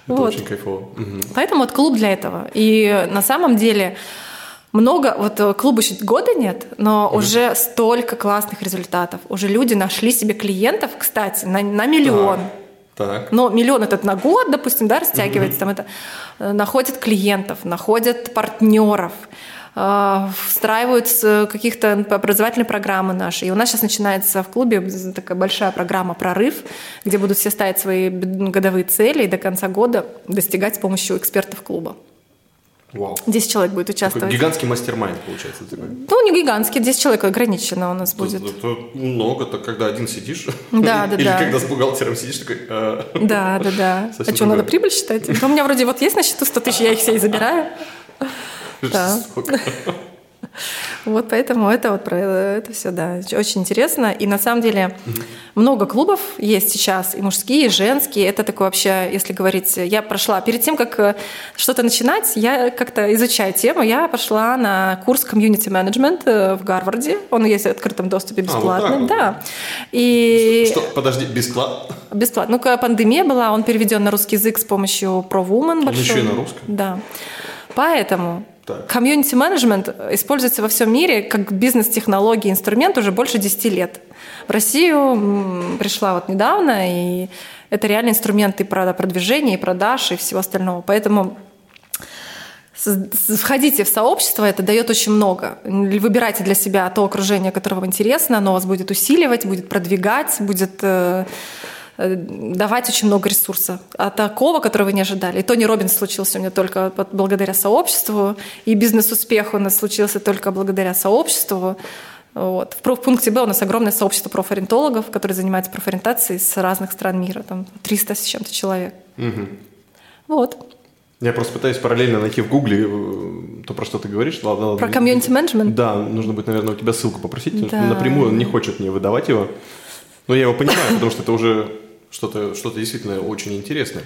Это очень кайфово. Поэтому вот клуб для этого. И на самом деле много, вот э, клубу еще года нет, но mm уже столько классных результатов. Уже люди нашли себе клиентов, кстати, на, на миллион. Так. так. Но миллион этот на год, допустим, да, растягивается, mm там это, э, находят клиентов, находят партнеров. А, встраивают каких-то образовательные программы наши. И у нас сейчас начинается в клубе такая большая программа «Прорыв», где будут все ставить свои годовые цели и до конца года достигать с помощью экспертов клуба. Вау. 10 человек будет участвовать. Такой гигантский мастер-майнд получается. Такой. Ну, не гигантский, 10 человек ограничено у нас будет. Это, это много-то, когда один сидишь. Да, да, Или да. когда с бухгалтером сидишь, такой... Э, да, да, да. А что, надо прибыль считать? Ну, у меня вроде вот есть на счету 100 тысяч, я их все и забираю. Да. Вот поэтому это вот про это все, да, очень интересно. И на самом деле угу. много клубов есть сейчас, и мужские, и женские. Это такое вообще, если говорить, я прошла перед тем, как э, что-то начинать, я как-то изучаю тему, я пошла на курс community management э, в Гарварде. Он есть в открытом доступе бесплатный, а, вот да. И что, подожди, бесплатно? Бесплатно. Ну, когда пандемия была, он переведен на русский язык с помощью ProWoman. Он еще и на русском. Да. Поэтому Community management используется во всем мире как бизнес-технология, инструмент уже больше 10 лет. В Россию пришла вот недавно, и это реально инструмент и продвижения, и продаж, и всего остального. Поэтому входите в сообщество, это дает очень много. Выбирайте для себя то окружение, которое вам интересно, оно вас будет усиливать, будет продвигать, будет Э, давать очень много ресурса. А такого, которого вы не ожидали. И Тони Робинс случился у меня только благодаря сообществу, и бизнес-успех у нас случился только благодаря сообществу. Вот. В пункте Б у нас огромное сообщество профориентологов, которые занимаются профориентацией с разных стран мира, там 300 с чем-то человек. Угу. Вот. Я просто пытаюсь параллельно найти в Гугле э, то, про что ты говоришь. Ладно, про комьюнити менеджмент? Да, нужно будет, наверное, у тебя ссылку попросить. Да. Напрямую он не хочет мне выдавать его. Но я его понимаю, потому что это уже что-то что действительно очень интересное.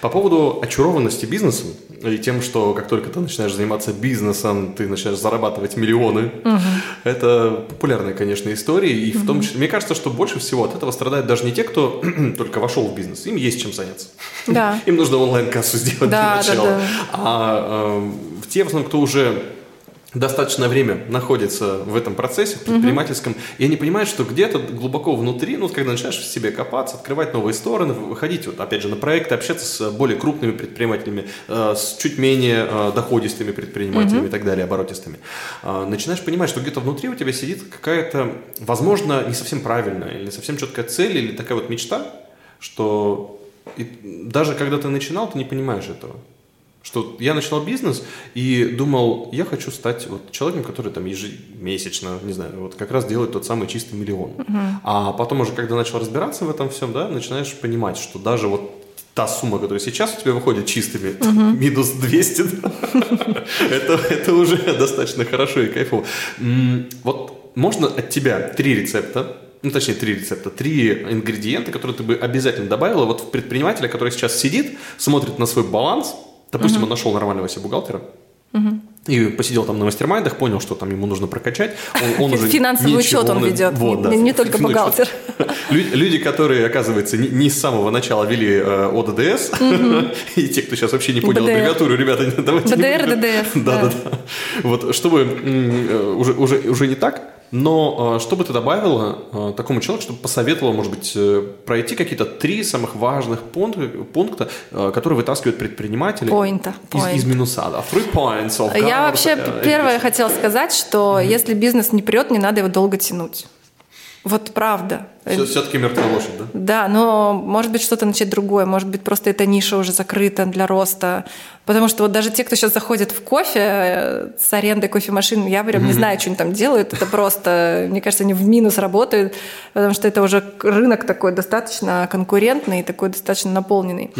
По поводу очарованности бизнесом и тем, что как только ты начинаешь заниматься бизнесом, ты начинаешь зарабатывать миллионы, угу. это популярная, конечно, история. И угу. в том числе, мне кажется, что больше всего от этого страдают даже не те, кто только вошел в бизнес. Им есть чем заняться. Да. Им нужно онлайн-кассу сделать да, для начала. Да, да. А э, те, в основном, кто уже достаточное время находится в этом процессе, в предпринимательском, угу. и они понимают, что где-то глубоко внутри, ну, когда начинаешь в себе копаться, открывать новые стороны, выходить, вот, опять же, на проекты, общаться с более крупными предпринимателями, э, с чуть менее э, доходистыми предпринимателями угу. и так далее, оборотистыми, э, начинаешь понимать, что где-то внутри у тебя сидит какая-то, возможно, не совсем правильная или не совсем четкая цель или такая вот мечта, что и даже когда ты начинал, ты не понимаешь этого. Что я начинал бизнес и думал, я хочу стать вот человеком, который там ежемесячно, не знаю, вот как раз делает тот самый чистый миллион. Uh-huh. А потом уже, когда начал разбираться в этом всем, да, начинаешь понимать, что даже вот та сумма, которая сейчас у тебя выходит чистыми, uh-huh. минус 200, это, это уже достаточно хорошо и кайфово. Вот можно от тебя три рецепта, ну, точнее, три рецепта, три ингредиента, которые ты бы обязательно добавила вот в предпринимателя, который сейчас сидит, смотрит на свой баланс, Допустим, угу. он нашел нормального себе бухгалтера. Угу. и посидел там на мастер понял, что там ему нужно прокачать. Он, он уже Финансовый ничего, учет он, ведет, вот, да, не, не только бухгалтер. Люди, люди, которые, оказывается, не, не с самого начала вели э, ОДДС, и те, кто сейчас вообще не понял БДР. аббревиатуру, ребята, давайте... БДР, ДДС, Да, да. да, да. Вот, чтобы э, уже, уже, уже не так, но э, что бы ты добавила э, такому человеку, чтобы посоветовала, может быть, э, пройти какие-то три самых важных пункта, пункта которые вытаскивают предприниматели Поинта, из, point. из минуса, да, three points of Я вообще первое хотела сказать, что если бизнес не прет, не надо его долго тянуть. Вот правда. Все- Все-таки мертвая лошадь, да? Да, но может быть что-то начать другое, может быть просто эта ниша уже закрыта для роста. Потому что вот даже те, кто сейчас заходит в кофе э, с арендой кофемашин, я прям не знаю, что они там делают. Это просто, мне кажется, они в минус работают, потому что это уже рынок такой достаточно конкурентный, такой достаточно наполненный.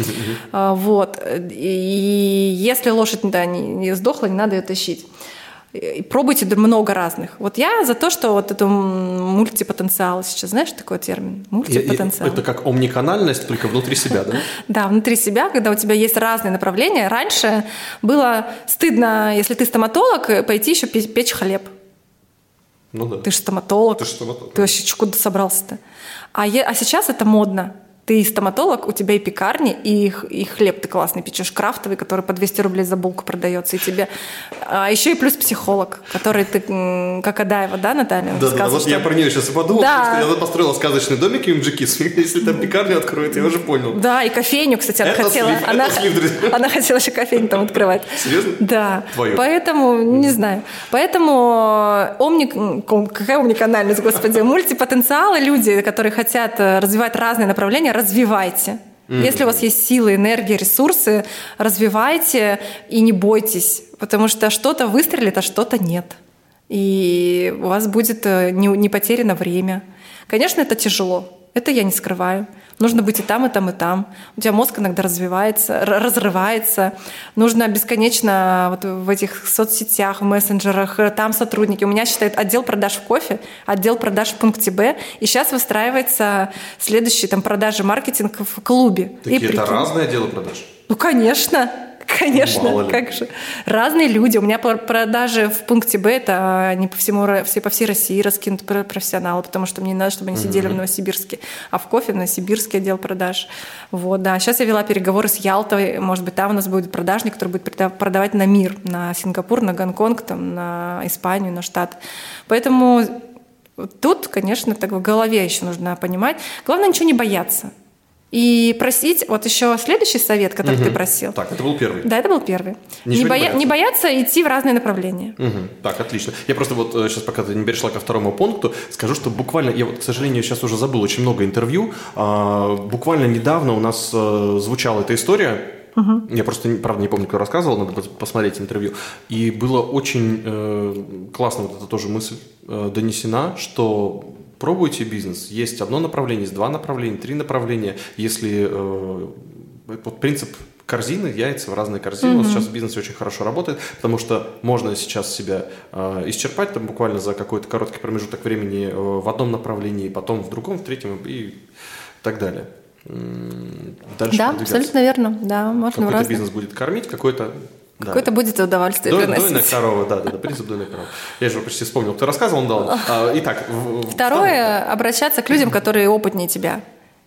А, Вот. И если лошадь да, не, не сдохла, не надо ее тащить. И пробуйте много разных. Вот я за то, что вот это мультипотенциал сейчас, знаешь такой термин? И- и Мультипотенциал. Это как омниканальность, только внутри себя, да? Да, внутри себя, когда у тебя есть разные направления. Раньше было стыдно, если ты стоматолог, э, пойти еще пе- печь хлеб. Ну да. Ты же стоматолог. Ты ж стоматолог. Ты вообще куда собрался-то? А, е- а сейчас это модно. Ты стоматолог, у тебя и пекарни, и, и хлеб ты классный печешь, крафтовый, который по 200 рублей за булку продается, и тебе... А еще и плюс психолог, который ты, как Адаева, да, Наталья? Да, да, вот что- я про нее сейчас и подумал, Да. потому что я построила сказочный домик в Имджикис. Если там пекарню откроет, я уже понял. Да, и кофейню, кстати, она Это хотела. слив, она, слив, друзья. она хотела еще кофейню там открывать. Серьезно? Да. Твою? Поэтому, не знаю. Поэтому э, омник, какая умниканальность, господи, мультипотенциалы, люди, которые хотят э, развивать разные направления, развивайте. Если у вас есть силы, энергия, ресурсы, развивайте и не бойтесь, потому что что-то выстрелит, а что-то нет. И у вас будет э, не, не потеряно время. Конечно, это тяжело. Это я не скрываю. Нужно быть и там, и там, и там. У тебя мозг иногда развивается, разрывается. Нужно бесконечно вот в этих соцсетях, в мессенджерах, э, там сотрудники. У меня считают отдел продаж в кофе, отдел продаж в пункте Б. И сейчас выстраивается следующий там продажи маркетинг в клубе. Такие и это прикинь. разные отделы продаж. Ну, конечно. Конечно, Мало ли. как же. Разные люди. У меня пр- продажи в пункте Б это не по всему все по всей России раскинут про- профессионалы, потому что мне не надо, чтобы они сидели в Новосибирске, а в кофе в Новосибирский отдел продаж. Вот, да. Сейчас я вела переговоры с Ялтой, может быть, там у нас будет продажник, который будет прода- продавать на мир, на Сингапур, на Гонконг, там, на Испанию, на штат. Поэтому тут, конечно, так в голове еще нужно понимать. Главное ничего не бояться. И просить, вот еще следующий совет, который ты просил. Так, это был первый. Да, это был первый. Ничего не, не боя- бояться. не бояться идти в разные направления. Мгм. Так, отлично. Я просто вот сейчас, пока ты не перешла ко второму пункту, скажу, что буквально, я вот, к сожалению, сейчас уже забыл очень много интервью. А, буквально недавно у нас э, звучала эта история. Я просто, правда, не помню, кто рассказывал, надо пос- посмотреть интервью. И было очень э, классно, вот эта тоже мысль э, донесена, что пробуйте бизнес. Есть одно направление, есть два направления, три направления. Если э, вот принцип корзины, яйца в разные корзины. У нас сейчас в бизнесе очень хорошо работает, потому что можно сейчас себя э, исчерпать там буквально за какой-то короткий промежуток времени э, в одном направлении, потом в другом, в третьем и так далее. Дальше да, абсолютно верно. Да, можно Какой-то бизнес будет кормить, какой-то... да. Какое-то будет удовольствие Дой- приносить. Дойная корова, да, да, да, принцип дойной коровы. Я же почти вспомнил, кто рассказывал, он дал. А, Итак, Второе, обращаться к людям, которые опытнее тебя.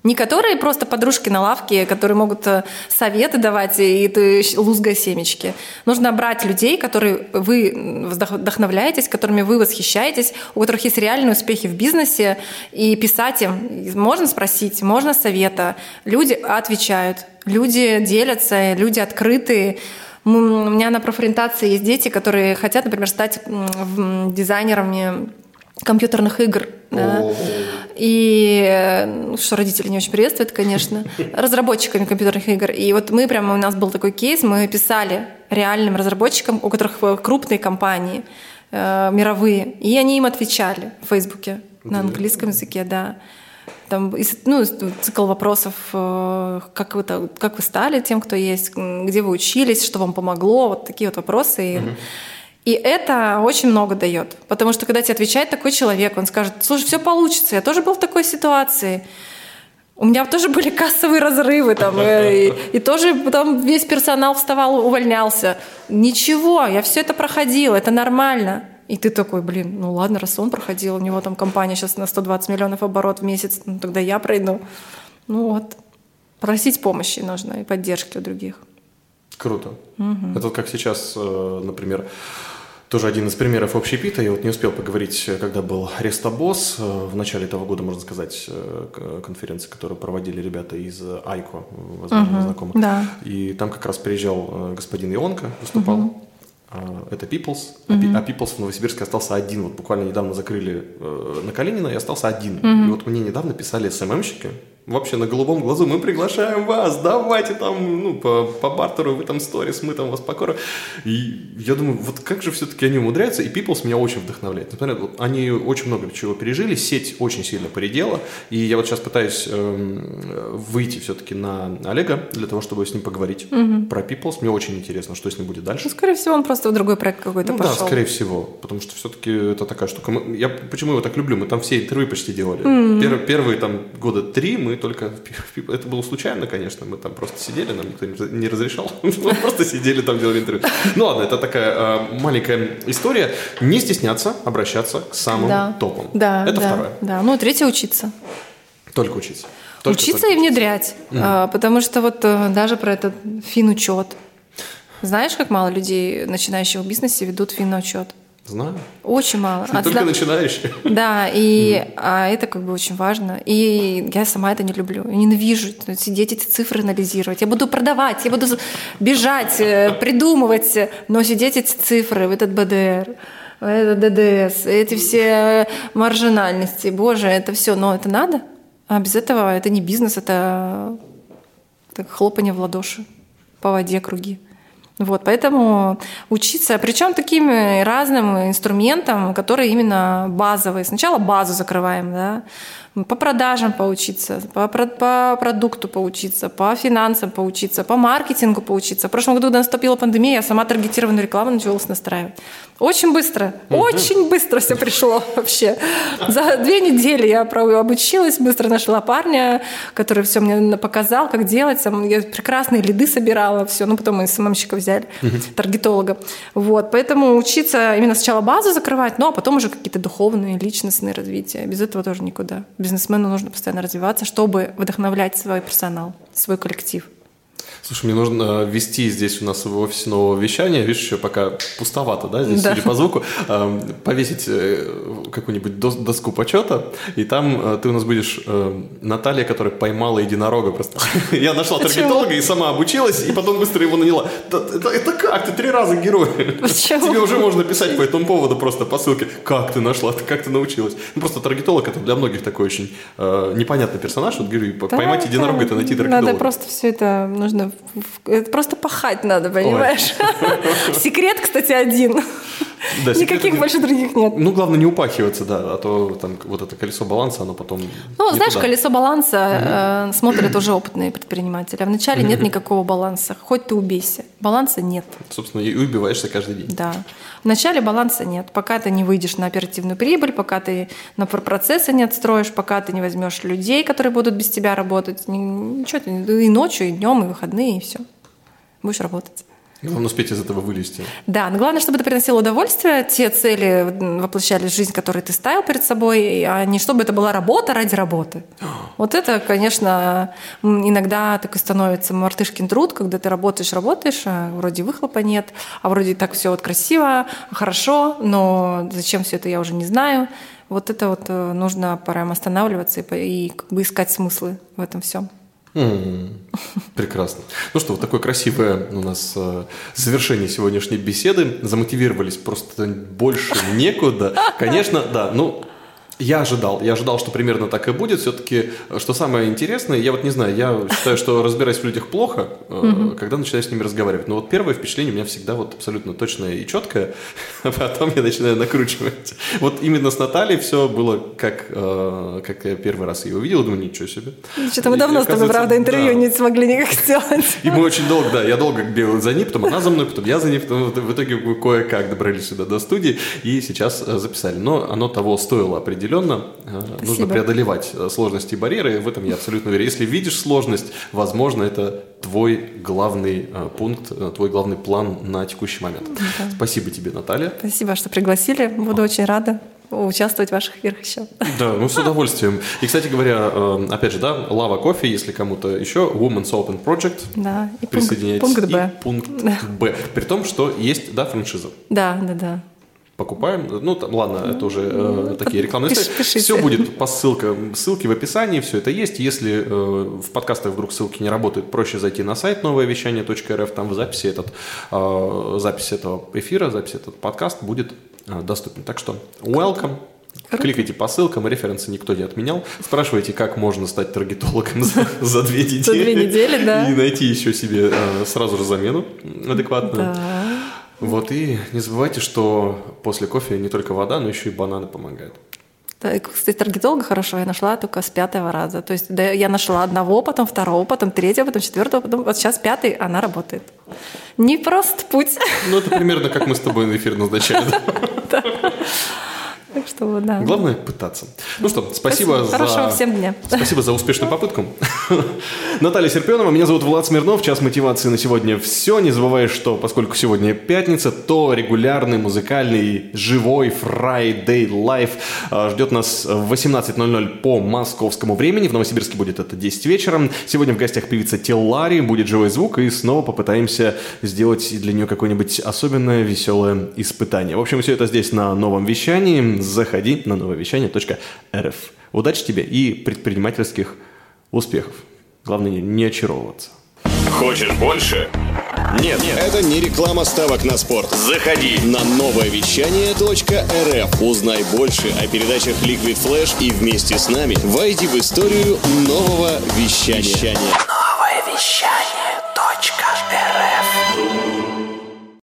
Не которые просто подружки на лавке, которые могут э, советы давать и ты лузгай семечки. Нужно брать людей, которые вы вдох- вдохновляетесь, которыми вы восхищаетесь, у которых есть реальные успехи в бизнесе, и писать им. Можно спросить, можно совета. Люди отвечают, люди делятся, люди открытые. У меня на профориентации есть дети, которые хотят, например, стать дизайнерами компьютерных игр. да. И ну, что родители не очень приветствуют, конечно, разработчиками компьютерных игр. И вот мы прямо, у нас был такой кейс, мы писали реальным разработчикам, у которых крупные компании, э, мировые, и они им отвечали в Фейсбуке на английском языке, да. Там, ну, цикл вопросов, э, как вы, как вы стали тем, кто есть, где вы учились, что вам помогло, вот такие вот вопросы. И, и это очень много дает. Потому что когда тебе отвечает такой человек, он скажет, слушай, все получится, я тоже был в такой ситуации. У меня тоже были кассовые разрывы там, э, и, и тоже там весь персонал вставал, увольнялся. Ничего, я все это проходила, это нормально. И ты такой, блин, ну ладно, раз он проходил, у него там компания сейчас на 120 миллионов оборот в месяц, ну тогда я пройду. Ну вот, просить помощи нужно и поддержки у других. Круто. Угу. Это как сейчас, э, например, тоже один из примеров общепита. Я вот не успел поговорить, когда был Рестобос э, в начале этого года, можно сказать, э, конференции, которую проводили ребята из Айко, возможно, угу, знакомых. Да. И там как раз приезжал господин Ионка, выступал. Угу. Это Peoples, mm-hmm. а Peoples в Новосибирске остался один. Вот буквально недавно закрыли на Калинина и остался один. Mm-hmm. И вот мне недавно писали СММщики, вообще на голубом глазу, мы приглашаем вас, давайте там, ну, по, по бартеру, вы там сторис, мы там вас покорим. И я думаю, вот как же все-таки они умудряются, и Peoples меня очень вдохновляет. Например, вот они очень много чего пережили, сеть очень сильно поредела, и я вот сейчас пытаюсь э, выйти все-таки на Олега для того, чтобы с ним поговорить угу. про Peoples. Мне очень интересно, что с ним будет дальше. Ну, скорее всего, он просто в другой проект какой-то ну, пошел. Да, скорее всего, потому что все-таки это такая штука. Мы, я почему его так люблю? Мы там все интервью почти делали. Mm-hmm. Первые, первые там года три мы только... Это было случайно, конечно, мы там просто сидели, нам никто не разрешал. Мы просто сидели там, делали интервью. Ну ладно, это такая а, маленькая история. Не стесняться обращаться к самым топам. Да, это второе. Да, ну третье учиться. Только учиться. Только, учиться только и внедрять. Mm. потому что вот э, даже про этот финучет. Знаешь, как мало людей, начинающих в бизнесе, ведут финучет? Знаю. Очень мало. Ты только начинающий. Да, и mm. а это как бы очень важно. И я сама это не люблю. Я ненавижу сидеть эти цифры анализировать. Я буду продавать, я буду бежать, э, придумывать, но сидеть эти цифры в этот БДР, в этот ДДС, эти все маржинальности. Боже, это все, но это надо? А без этого это не бизнес, это, это хлопание в ладоши по воде круги. Вот, поэтому учиться, причем таким разным инструментам, которые именно базовые. Сначала базу закрываем, да, по продажам поучиться, по, по продукту поучиться, по финансам поучиться, по маркетингу поучиться. В прошлом году, когда наступила пандемия, я сама таргетированную рекламу началась настраивать. Очень быстро, очень быстро все пришло вообще. За две недели я обучилась, быстро нашла парня, который все мне показал, как делать. Я прекрасные лиды собирала, все. Ну, потом мы СММщика взяли, таргетолога. Вот, поэтому учиться именно сначала базу закрывать, ну, а потом уже какие-то духовные, личностные развития. Без этого тоже никуда бизнесмену нужно постоянно развиваться, чтобы вдохновлять свой персонал, свой коллектив. Слушай, мне нужно ввести здесь у нас в офисе нового вещания. Видишь, еще пока пустовато, да, здесь, да. судя по звуку. Повесить э, какую-нибудь доску почета, и там э, ты у нас будешь э, Наталья, которая поймала единорога просто. Я нашла таргетолога и сама обучилась, и потом быстро его наняла. Это как? Ты три раза герой. Тебе уже можно писать по этому поводу просто по ссылке. Как ты нашла? Как ты научилась? Ну, просто таргетолог это для многих такой очень непонятный персонаж. Вот говорю, поймать единорога это найти таргетолога. Надо просто все это нужно это просто пахать надо, понимаешь? Секрет, кстати, один. Да, Никаких больше других нет. Ну, главное не упахиваться, да, а то там вот это колесо баланса, оно потом. Ну, знаешь, туда. колесо баланса э, смотрят уже опытные предприниматели. А вначале нет никакого баланса. Хоть ты убейся. Баланса нет. Собственно, и убиваешься каждый день. Да. Вначале баланса нет. Пока ты не выйдешь на оперативную прибыль, пока ты на процессы не отстроишь, пока ты не возьмешь людей, которые будут без тебя работать, ничего, и ночью, и днем, и выходные, и все. Будешь работать. Главное успеть из этого вылезти. Да, но главное, чтобы это приносило удовольствие, те цели воплощали в жизнь, которые ты ставил перед собой, а не чтобы это была работа ради работы. Вот это, конечно, иногда так и становится мартышкин труд, когда ты работаешь, работаешь, а вроде выхлопа нет, а вроде так все вот красиво, хорошо, но зачем все это, я уже не знаю. Вот это вот э, нужно прям останавливаться и, и как бы искать смыслы в этом всем. Прекрасно. Ну что, вот такое красивое у нас э, завершение сегодняшней беседы. Замотивировались просто больше некуда. Конечно, да, ну я ожидал, я ожидал, что примерно так и будет. Все-таки, что самое интересное, я вот не знаю, я считаю, что разбираюсь в людях плохо, э, когда начинаю с ними разговаривать. Но вот первое впечатление у меня всегда вот абсолютно точное и четкое, а потом я начинаю накручивать. Вот именно с Натальей все было как, э, как я первый раз ее увидел, думаю, ничего себе. Что-то мы давно с тобой, правда, интервью не смогли никак сделать. И мы очень долго, да, я долго бегал за ней, потом она за мной, потом я за ней, потом в итоге кое-как добрались сюда до студии и сейчас э, записали. Но оно того стоило определенно определенно э, нужно преодолевать э, сложности и барьеры. В этом я абсолютно уверен. Если видишь сложность, возможно, это твой главный э, пункт, твой главный план на текущий момент. Да. Спасибо тебе, Наталья. Спасибо, что пригласили. Буду очень рада участвовать в ваших эфирах еще. Да, ну с удовольствием. И, кстати говоря, опять же, да, Лава Кофе, если кому-то еще, Women's Open Project. Да, и присоединяйтесь. Пункт Б. Пункт да. Б. При том, что есть, да, франшиза. Да, да, да покупаем. Ну, там, ладно, это уже э, такие рекламные Пишите. Все будет по ссылкам. Ссылки в описании, все это есть. Если э, в подкастах вдруг ссылки не работают, проще зайти на сайт новоевещание.рф. Там в записи, этот, э, запись этого эфира, запись этот подкаст будет э, доступен. Так что, welcome. Круто. Кликайте по ссылкам, референсы никто не отменял. Спрашивайте, как можно стать таргетологом за, за две недели. За две недели, да. И найти еще себе э, сразу же замену адекватную. Да. Вот, и не забывайте, что после кофе не только вода, но еще и бананы помогают. Да, кстати, таргетолога хорошо я нашла только с пятого раза. То есть да, я нашла одного, потом второго, потом третьего, потом четвертого, потом вот сейчас пятый, она работает. Не прост путь. Ну, это примерно как мы с тобой на эфир назначали. Так что, да. Главное пытаться. Ну что, спасибо, спасибо. за... Хорошего всем дня. Спасибо за успешную попытку. Наталья Серпенова, меня зовут Влад Смирнов. Час мотивации на сегодня все. Не забывай, что поскольку сегодня пятница, то регулярный музыкальный живой Friday Live а, ждет нас в 18.00 по московскому времени. В Новосибирске будет это 10 вечера. Сегодня в гостях певица Теллари, будет живой звук, и снова попытаемся сделать для нее какое-нибудь особенное веселое испытание. В общем, все это здесь на новом вещании заходи на нововещание.рф. Удачи тебе и предпринимательских успехов. Главное не очаровываться. Хочешь больше? Нет, нет, это не реклама ставок на спорт. Заходи на новое вещание .рф. Узнай больше о передачах Liquid Flash и вместе с нами войди в историю нового вещания. Новое вещание .рф.